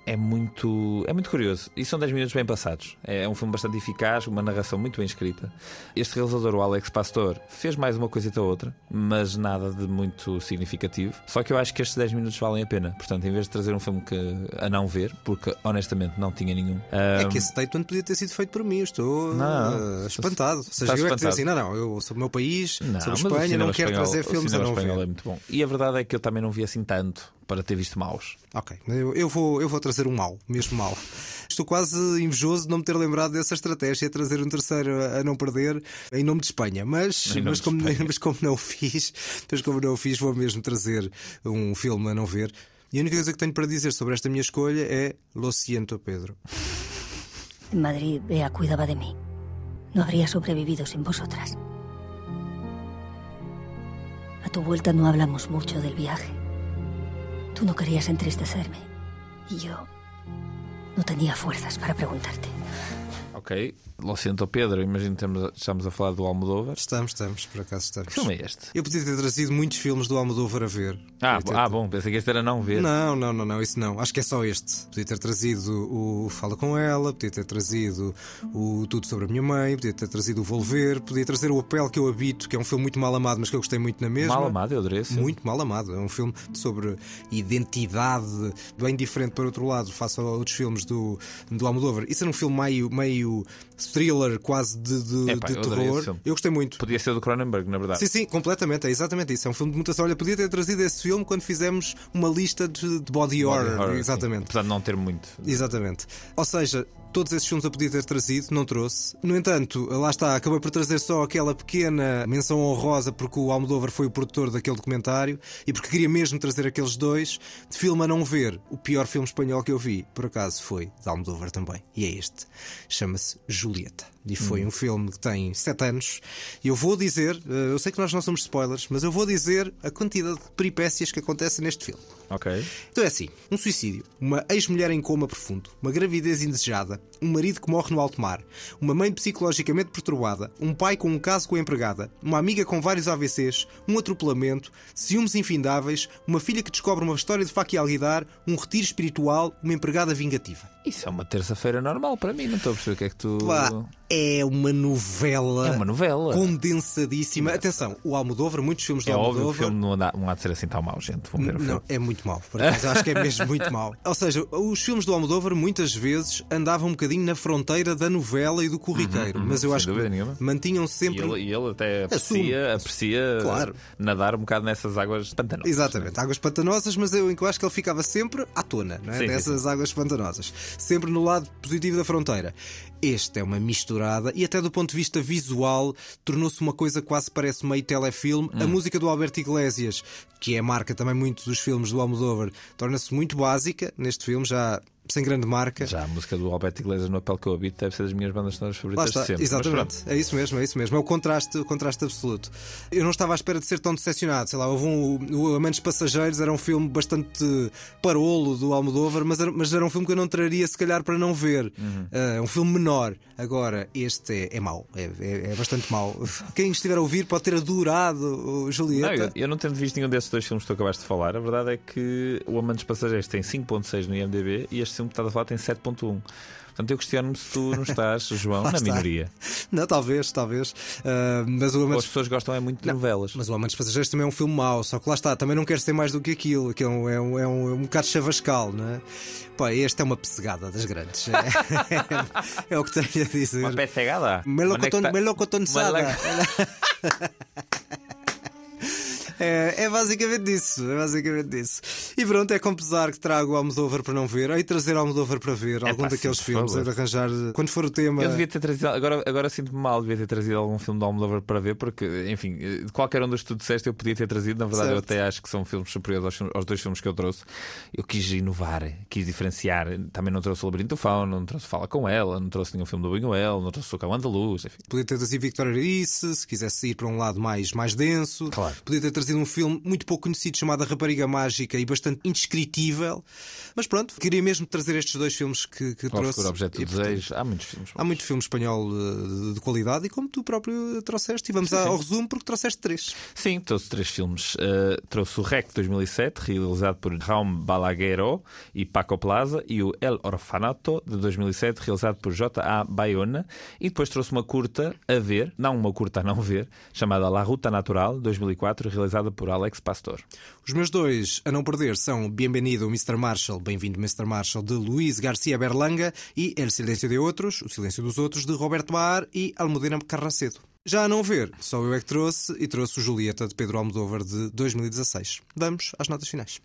É muito, é muito curioso. E são 10 minutos bem passados. É um filme bastante eficaz, uma narração muito bem escrita. Este realizador, o Alex Pastor, fez mais uma coisita ou outra, mas nada de muito significativo. Só que eu acho que estes 10 minutos valem a pena. Portanto, em vez de trazer um filme que, a não ver, porque honestamente não tinha nenhum. É ahm, que esse statement podia ter sido feito por mim. Estou Não, eh, espantado. Ou seja, eu é que dizer assim: não, não, eu sou o meu país, Não, sou de o Espanha, não quero espanhol- trazer filmes a não espanhol ver. é muito bom. E a verdade é que eu também não vi assim tanto para ter visto maus. Ok, eu, eu vou, eu vou trazer um mau, mesmo mau. Estou quase invejoso de não me ter lembrado dessa estratégia, trazer um terceiro a, não perder em nome de Espanha. Mas, Em mas, de como, Espanha. [laughs] mas como não o fiz, mas como não o fiz, vou mesmo trazer um filme a não ver. E a única coisa que tenho para dizer sobre esta minha escolha é Lo siento, Pedro. En Madrid, Bea cuidaba de mí. No habría sobrevivido sin vosotras. A tu vuelta no hablamos mucho del viaje. Tú no querías entristecerme. Y yo no tenía fuerzas para preguntarte. Ok, Lo siento Pedro, imagino que estamos- a falar do Almodóvar. Estamos, estamos, por acaso estamos. Que filme é este? Eu podia ter trazido muitos filmes do Almodóvar a ver. Ah, ter- ah, bom, pensei que este era não ver. Não, não, não, não, isso não. Acho que é só este. Podia ter trazido o Fala com ela, podia ter trazido o Tudo sobre a minha mãe, podia ter trazido o Volver, podia trazer o Apelo que eu habito, que é um filme muito mal amado, mas que eu gostei muito na mesma. Mal amado, eu adorei. Muito mal amado. É um filme sobre identidade, bem diferente para outro lado, face a outros filmes do, do Almodóvar. Isso era um filme meio, meio thriller, quase de, de, Epá, de eu terror. Eu gostei muito. Podia ser do Cronenberg, na verdade. Sim, sim, completamente, é exatamente isso. É um filme de mutação. Olha, podia ter trazido esse filme quando fizemos uma lista de, de body, Body horror. horror, exatamente. sim. Apesar de não ter muito. Exatamente. Ou seja, todos esses filmes eu podia ter trazido, não trouxe. No entanto, lá está, acabei por trazer só aquela pequena menção honrosa porque o Almodóvar foi o produtor daquele documentário e porque queria mesmo trazer aqueles dois. De filme a não ver, o pior filme espanhol que eu vi, por acaso, foi de Almodóvar também. E é este. Chama-se Julieta. E foi Hum. um filme que tem 7 anos. E eu vou dizer, eh, eu sei que nós não somos spoilers, mas eu vou dizer a quantidade de peripécias que acontecem neste filme. Ok. Então é assim: um suicídio, uma ex-mulher em coma profundo, uma gravidez indesejada, um marido que morre no alto mar, uma mãe psicologicamente perturbada, um pai com um caso com a empregada, uma amiga com vários AVCs, um atropelamento, ciúmes infindáveis, uma filha que descobre uma história de faca e alguidar, um retiro espiritual, uma empregada vingativa. Isso é uma terça-feira normal para mim, não estou a perceber o que é que tu. Pá, é uma novela. É uma novela. Condensadíssima. Atenção, o Almodóvar, muitos filmes do É óbvio que o Almodóvar. filme não, dá, não há de ser assim tão mau, gente. Vão ver o Não, filme. é muito mau. Por acaso, acho que é mesmo muito mau. [laughs] Ou seja, os filmes do Almodóvar muitas vezes andavam um bocadinho na fronteira da novela e do corriqueiro, Uhum, mas eu acho que nenhuma. mantinham E sempre. ele, e ele até aprecia, aprecia Claro. nadar um bocado nessas águas pantanosas. Exatamente, águas pantanosas, mas eu, eu acho que ele ficava sempre à tona, não é? Sim, sim, Dessas águas pantanosas. Sempre no lado positivo da fronteira. Este é uma misturada e, até do ponto de vista visual, tornou-se uma coisa que quase parece meio telefilme. A Hum. música do Alberto Iglesias, que é a marca também muito dos filmes do Almodóvar, torna-se muito básica neste filme, já sem grande marca. Já a música do Alberto Iglesias no Apelo que eu habito deve ser das minhas bandas sonoras favoritas de sempre. Exatamente. É isso mesmo, é isso mesmo. É o contraste, o contraste absoluto. Eu não estava à espera de ser tão decepcionado. Sei lá, houve um, o Amantes Passageiros era um filme bastante parolo do Almodóvar, mas era, mas era um filme que eu não traria se calhar para não ver. Uhum. É um filme menor. Agora, este é, é mau. É, é- é bastante mau. [laughs] Quem estiver a ouvir pode ter adorado o Não, Julieta. eu, eu não tendo visto nenhum desses dois filmes que tu acabaste de falar. A verdade é que o Amantes Passageiros tem 5.6 no IMDB e este filme que estás a falar tem 7.1. Portanto, eu questiono-me se tu não estás, [laughs] João, na está. minoria. Não, talvez, talvez. Ah, mas o as pessoas gostam é muito de novelas. Mas o Amantes Passageiros também é um filme mau, só que lá está, também não quer ser mais do que aquilo, que é um, é um, é um, é um bocado chavascal, não é? Pá, este é uma pessegada das grandes. [laughs] É, é o que tenho a dizer. Uma pecegada. Melocoton, é que tá- melocotonçada. [laughs] É, é basicamente isso, é basicamente isso. E pronto, é com pesar que trago o Almodóvar para não ver. De trazer o Almodóvar para ver algum pá, daqueles sim, filmes, hei de arranjar. Quando for o tema. Eu devia ter trazido, agora, agora sinto-me mal, devia ter trazido algum filme de Almodóvar para ver, porque, enfim, de qualquer um dos que tu disseste eu podia ter trazido. Na verdade, eu Certo. até acho que são filmes superiores aos, aos dois filmes que eu trouxe. Eu quis inovar, quis diferenciar. Também não trouxe o Labirinto do Fauno, não trouxe Fala com Ela, não trouxe nenhum filme do Buñuel, não trouxe o Cão Andaluz, enfim. Podia ter trazido Victoria Erice, se quisesse ir para um lado mais, mais denso. Claro. Podia ter trazido um filme muito pouco conhecido chamado A Rapariga Mágica e bastante indescritível. Mas pronto, queria mesmo trazer estes dois filmes que, que trouxe. Objeto E, portanto, Desejo. Há muitos filmes. Há muito filme espanhol eh, de, de qualidade e como tu próprio trouxeste, e vamos Sim, sim. ao resumo porque trouxeste três. Sim, trouxe três filmes. Uh, trouxe o REC 2007, realizado por Raul Balagueró e Paco Plaza, e o El Orfanato de 2007, realizado por J.A. Bayona. E depois trouxe uma curta a ver, não uma curta a não ver, chamada La Ruta Natural 2004, realizada por Alex Pastor. Os meus dois a não perder são Bienvenido Mr. Marshall, Bem-vindo Mr. Marshall, de Luís Garcia Berlanga e El Silêncio de Outros, O Silêncio dos Outros, de Roberto Baar e Almudena Carracedo. Já a não ver, só eu é que trouxe e trouxe o Julieta de Pedro Almodóvar de 2016. Vamos às notas finais.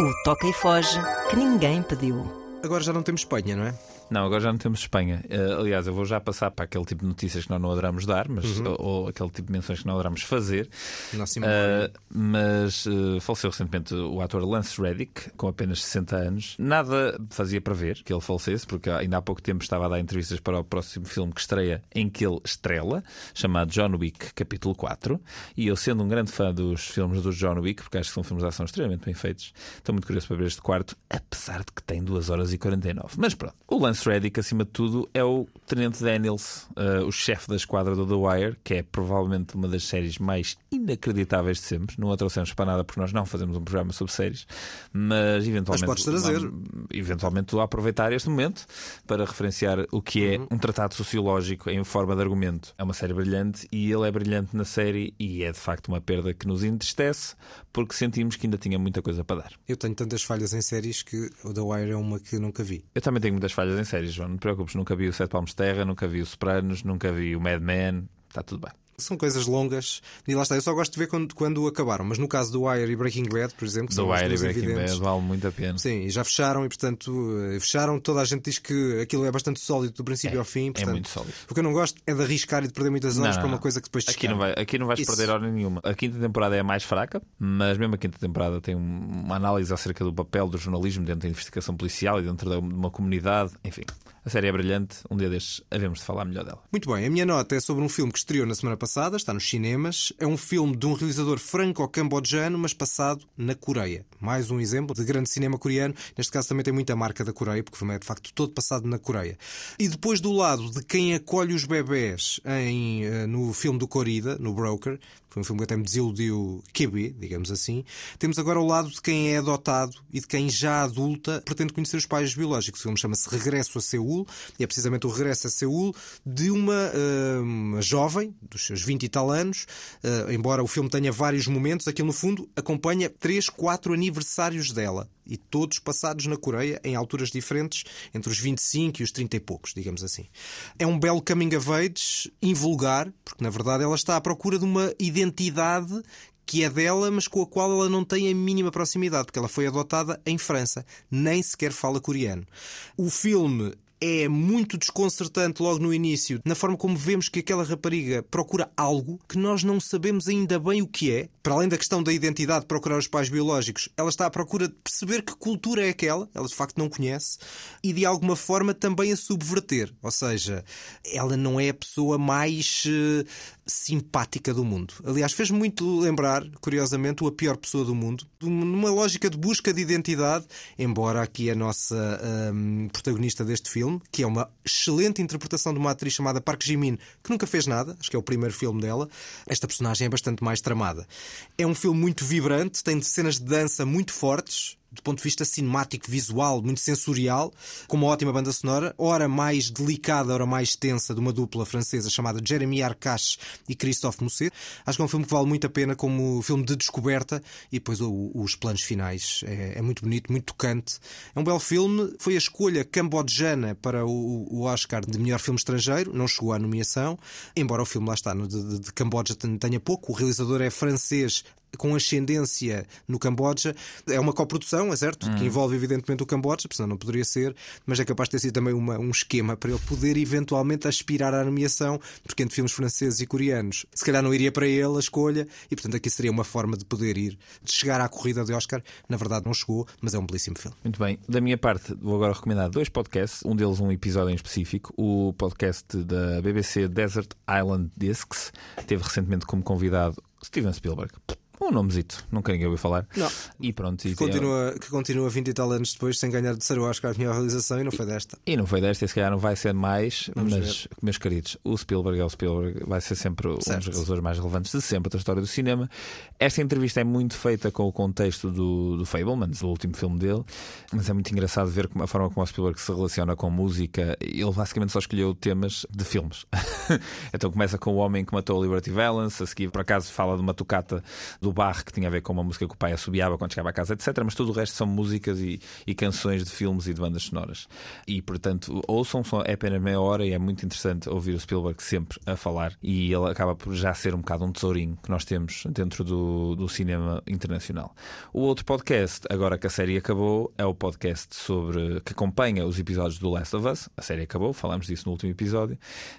O toca e foge que ninguém pediu. Agora já não temos Espanha, não é? Não, agora já não temos Espanha. Eh, aliás, eu vou já passar para aquele tipo de notícias que nós não adoramos dar, mas, Uhum. ou, ou aquele tipo de menções que não adoramos fazer. Nossa memória. mas eh, faleceu recentemente o ator Lance Reddick, com apenas 60 anos. Nada fazia para ver que ele falecesse, porque ainda há pouco tempo estava a dar entrevistas para o próximo filme que estreia, em que ele estrela, chamado John Wick, capítulo 4. E eu, sendo um grande fã dos filmes do John Wick, porque acho que são filmes de ação extremamente bem feitos, estou muito curioso para ver este quarto, apesar de que tem 2 horas e 49. Mas pronto, o Lance Reddick, acima de tudo, é o Tenente Daniels, eh, o chefe da esquadra do The Wire, que é provavelmente uma das séries mais inacreditáveis de sempre. Não a trouxemos para nada porque nós não fazemos um programa sobre séries, mas eventualmente. Mas podes trazer. vamos- eventualmente aproveitar este momento para referenciar o que é um tratado sociológico em forma de argumento. É uma série brilhante e ele é brilhante na série e é de facto uma perda que nos entristece porque sentimos que ainda tinha muita coisa para dar. Eu tenho tantas falhas em séries que o The Wire é uma que nunca vi. Eu também tenho muitas falhas em séries, João. Não te preocupes, nunca vi o Sete Palmos de Terra, nunca vi o Sopranos, nunca vi o Mad Men. Está tudo bem. São coisas longas e lá está. Eu só gosto de ver quando, quando acabaram. Mas no caso do Wire e Breaking Bad, por exemplo, que The são Wire e Breaking evidentes, Bad vale muito a pena. Sim, e já fecharam e portanto eh, fecharam. Toda a gente diz que aquilo é bastante sólido do princípio ao fim. portanto, muito sólido. O que eu não gosto é de arriscar e de perder muitas horas Não, para uma coisa que depois aqui não, vai, aqui não vais Isso. perder hora nenhuma. A quinta temporada é a mais fraca, mas mesmo a quinta temporada tem um- uma análise acerca do papel do jornalismo dentro da investigação policial e dentro de uma comunidade. Enfim, a série é brilhante. Um dia destes havemos de falar melhor dela. Muito bem, a minha nota é sobre um filme que estreou na semana passada, está nos cinemas. É um filme de um realizador franco-cambodjano, mas passado na Coreia. Mais um exemplo de grande cinema coreano. Neste caso também tem muita marca da Coreia, porque o filme é de facto todo passado na Coreia. E depois do lado de quem acolhe os bebés em, eh, no filme do Corrida, no Broker, Foi um filme que até me desiludiu QB, digamos assim. Temos agora o lado de quem é adotado e de quem já adulta pretende conhecer os pais biológicos. O filme chama-se Regresso a Seul e é precisamente o regresso a Seul de uma, uh, uma jovem, dos seus 20 e tal anos. Uh, embora o filme tenha vários momentos, aquilo no fundo acompanha 3, 4 aniversários dela e todos passados na Coreia em alturas diferentes, entre os 25 e os 30 e poucos, digamos assim. É um belo coming of age, invulgar, porque na verdade ela está à procura de uma identidade que é dela, mas com a qual ela não tem a mínima proximidade, porque ela foi adotada em França, nem sequer fala coreano. O filme é muito desconcertante logo no início, na forma como vemos que aquela rapariga procura algo que nós não sabemos ainda bem o que é. Para além da questão da identidade, procurar os pais biológicos, ela está à procura de perceber que cultura é aquela, ela de facto não conhece, e de alguma forma também a subverter. Ou seja, ela não é a pessoa mais uh, simpática do mundo. Aliás, fez muito lembrar, curiosamente, o A Pior Pessoa do Mundo, numa lógica de busca de identidade, embora aqui a nossa um, protagonista deste filme filme, que é uma excelente interpretação de uma atriz chamada Park Jimin, que nunca fez nada, acho que é o primeiro filme dela. Esta personagem é bastante mais tramada. É um filme muito vibrante, tem cenas de dança muito fortes, do ponto de vista cinemático, visual, muito sensorial, com uma ótima banda sonora, ora mais delicada, ora mais tensa, de uma dupla francesa chamada Jeremy Arcache e Christophe Mousset. Acho que é um filme que vale muito a pena como filme de descoberta e depois os planos finais. É, é, muito bonito, muito tocante. É um belo filme. Foi a escolha cambodjana para o, o Oscar de melhor filme estrangeiro. Não chegou à nomeação, embora o filme lá está, de, de, de Camboja tenha pouco. O realizador é francês com ascendência no Camboja. É uma coprodução, é certo? Hum. Que envolve evidentemente o Camboja, senão não poderia ser, mas é capaz de ter sido também uma, um esquema para ele poder eventualmente aspirar à nomeação, porque entre filmes franceses e coreanos, se calhar não iria para ele a escolha, e portanto aqui seria uma forma de poder ir, de chegar à corrida de Oscar. Na verdade não chegou, mas é um belíssimo filme. Muito bem. Da minha parte, vou agora recomendar dois podcasts, um deles um episódio em específico, o podcast da BBC Desert Island Discs, teve recentemente como convidado Steven Spielberg um nomezito, nunca ninguém ouviu falar. Não. E pronto. Que, continua, que continua 20 e tal anos depois sem ganhar de ser o Oscar a melhor realização e não foi desta. E, e não foi desta, e se calhar não vai ser mais, Vamos mas, ver. meus queridos, o Spielberg é o Spielberg, vai ser sempre certo. um dos realizadores mais relevantes de sempre da história do cinema. Esta entrevista é muito feita com o contexto do, do Fableman, do último filme dele, mas é muito engraçado ver como, a forma como o Spielberg se relaciona com música. Ele basicamente só escolheu temas de filmes. [laughs] então começa com o homem que matou a Liberty Valance, a seguir, por acaso, fala de uma tocata do Bach que tinha a ver com uma música que o pai assobiava quando chegava a casa, etc. Mas todo o resto são músicas e, e canções de filmes e de bandas sonoras. E portanto, ouçam, é apenas meia hora e é muito interessante ouvir o Spielberg sempre a falar. E ele acaba por já ser um bocado um tesourinho que nós temos dentro do, do cinema internacional. O outro podcast, agora que a série acabou, é o podcast sobre que acompanha os episódios do Last of Us. A série acabou, falámos disso no último episódio.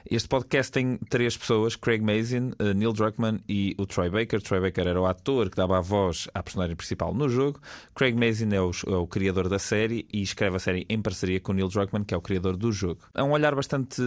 Este podcast tem três pessoas: Craig Mazin, eh, Neil Druckmann e o Troy Baker. Troy Baker era o ator que dava a voz à personagem principal no jogo. Craig Mazin é o, é o, criador da série e escreve a série em parceria com Neil Druckmann, que é o criador do jogo. É um olhar bastante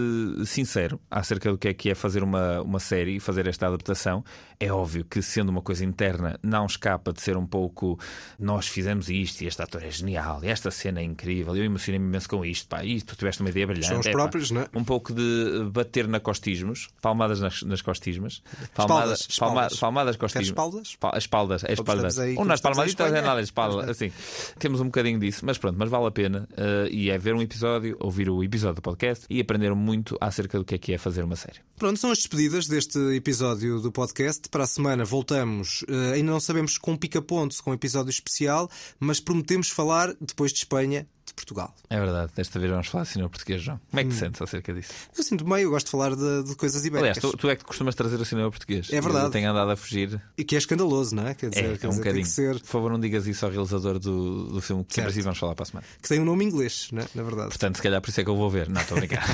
sincero acerca do que é que é fazer uma, uma série e fazer esta adaptação. É óbvio que, sendo uma coisa interna, não escapa de ser um pouco nós fizemos isto e este ator é genial e esta cena é incrível. Eu emocionei-me imenso com isto, pá, isto tu tiveste uma ideia brilhante. São os é, próprios, pá, não é? Um pouco de bater na costismos, palmadas nas, nas costismas, palmadas, espaldas, espaldas. palmadas costismas. Espaldas? Pa, espaldas, é espaldas. Aí, Ou nas não é nada, espalda, assim. Temos um bocadinho disso, mas pronto, mas vale a pena. Uh, e é ver um episódio, ouvir o episódio do podcast e aprender muito acerca do que é que é fazer uma série. Pronto, são as despedidas deste episódio do podcast. Para a semana voltamos, uh, ainda não sabemos com pica-ponto, com um episódio especial, mas prometemos falar depois de Espanha Portugal. É verdade, desta vez vamos falar cinema português, João. Como é que te sentes acerca disso? Eu sinto bem, eu gosto de falar de, de coisas ibéricas. Aliás, tu, tu, é que costumas trazer o cinema português. É verdade. Eu tenho andado a fugir. E que é escandaloso, não é? Quer dizer, é, quer é um dizer, bocadinho. que ser... Por favor, não digas isso ao realizador do, do filme que sempre assim vamos falar para a semana. Que tem um nome inglês, não é? na verdade. Portanto, se calhar por isso é que eu vou ver. Não, estou a brincar.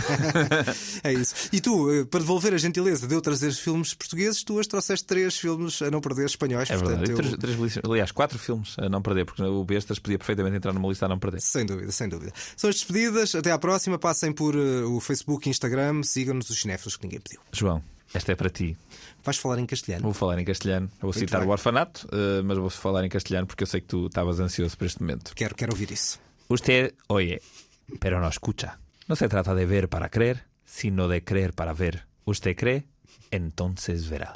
[laughs] é isso. E tu, eh, para devolver a gentileza de eu trazer filmes portugueses, tu hoje trouxeste três filmes a não perder espanhóis. É portanto, verdade. Eu... Três, três, aliás, quatro filmes a não perder, porque o Bestas podia perfeitamente entrar numa lista a não perder. Sem dúvida, sem dúvida. São as despedidas. Até à próxima. Passem por uh, o Facebook e Instagram. Sigam-nos os cinéfilos que ninguém pediu. João, esta é para ti. Vais falar em castelhano? Vou falar em castelhano. Vou Muito citar bem. o orfanato, uh, mas vou falar em castelhano porque eu sei que tu estavas ansioso por este momento. Quero, quero ouvir isso. Usted oye, pero no escucha. No se trata de ver para creer, sino de creer para ver. Usted cree, entonces verá.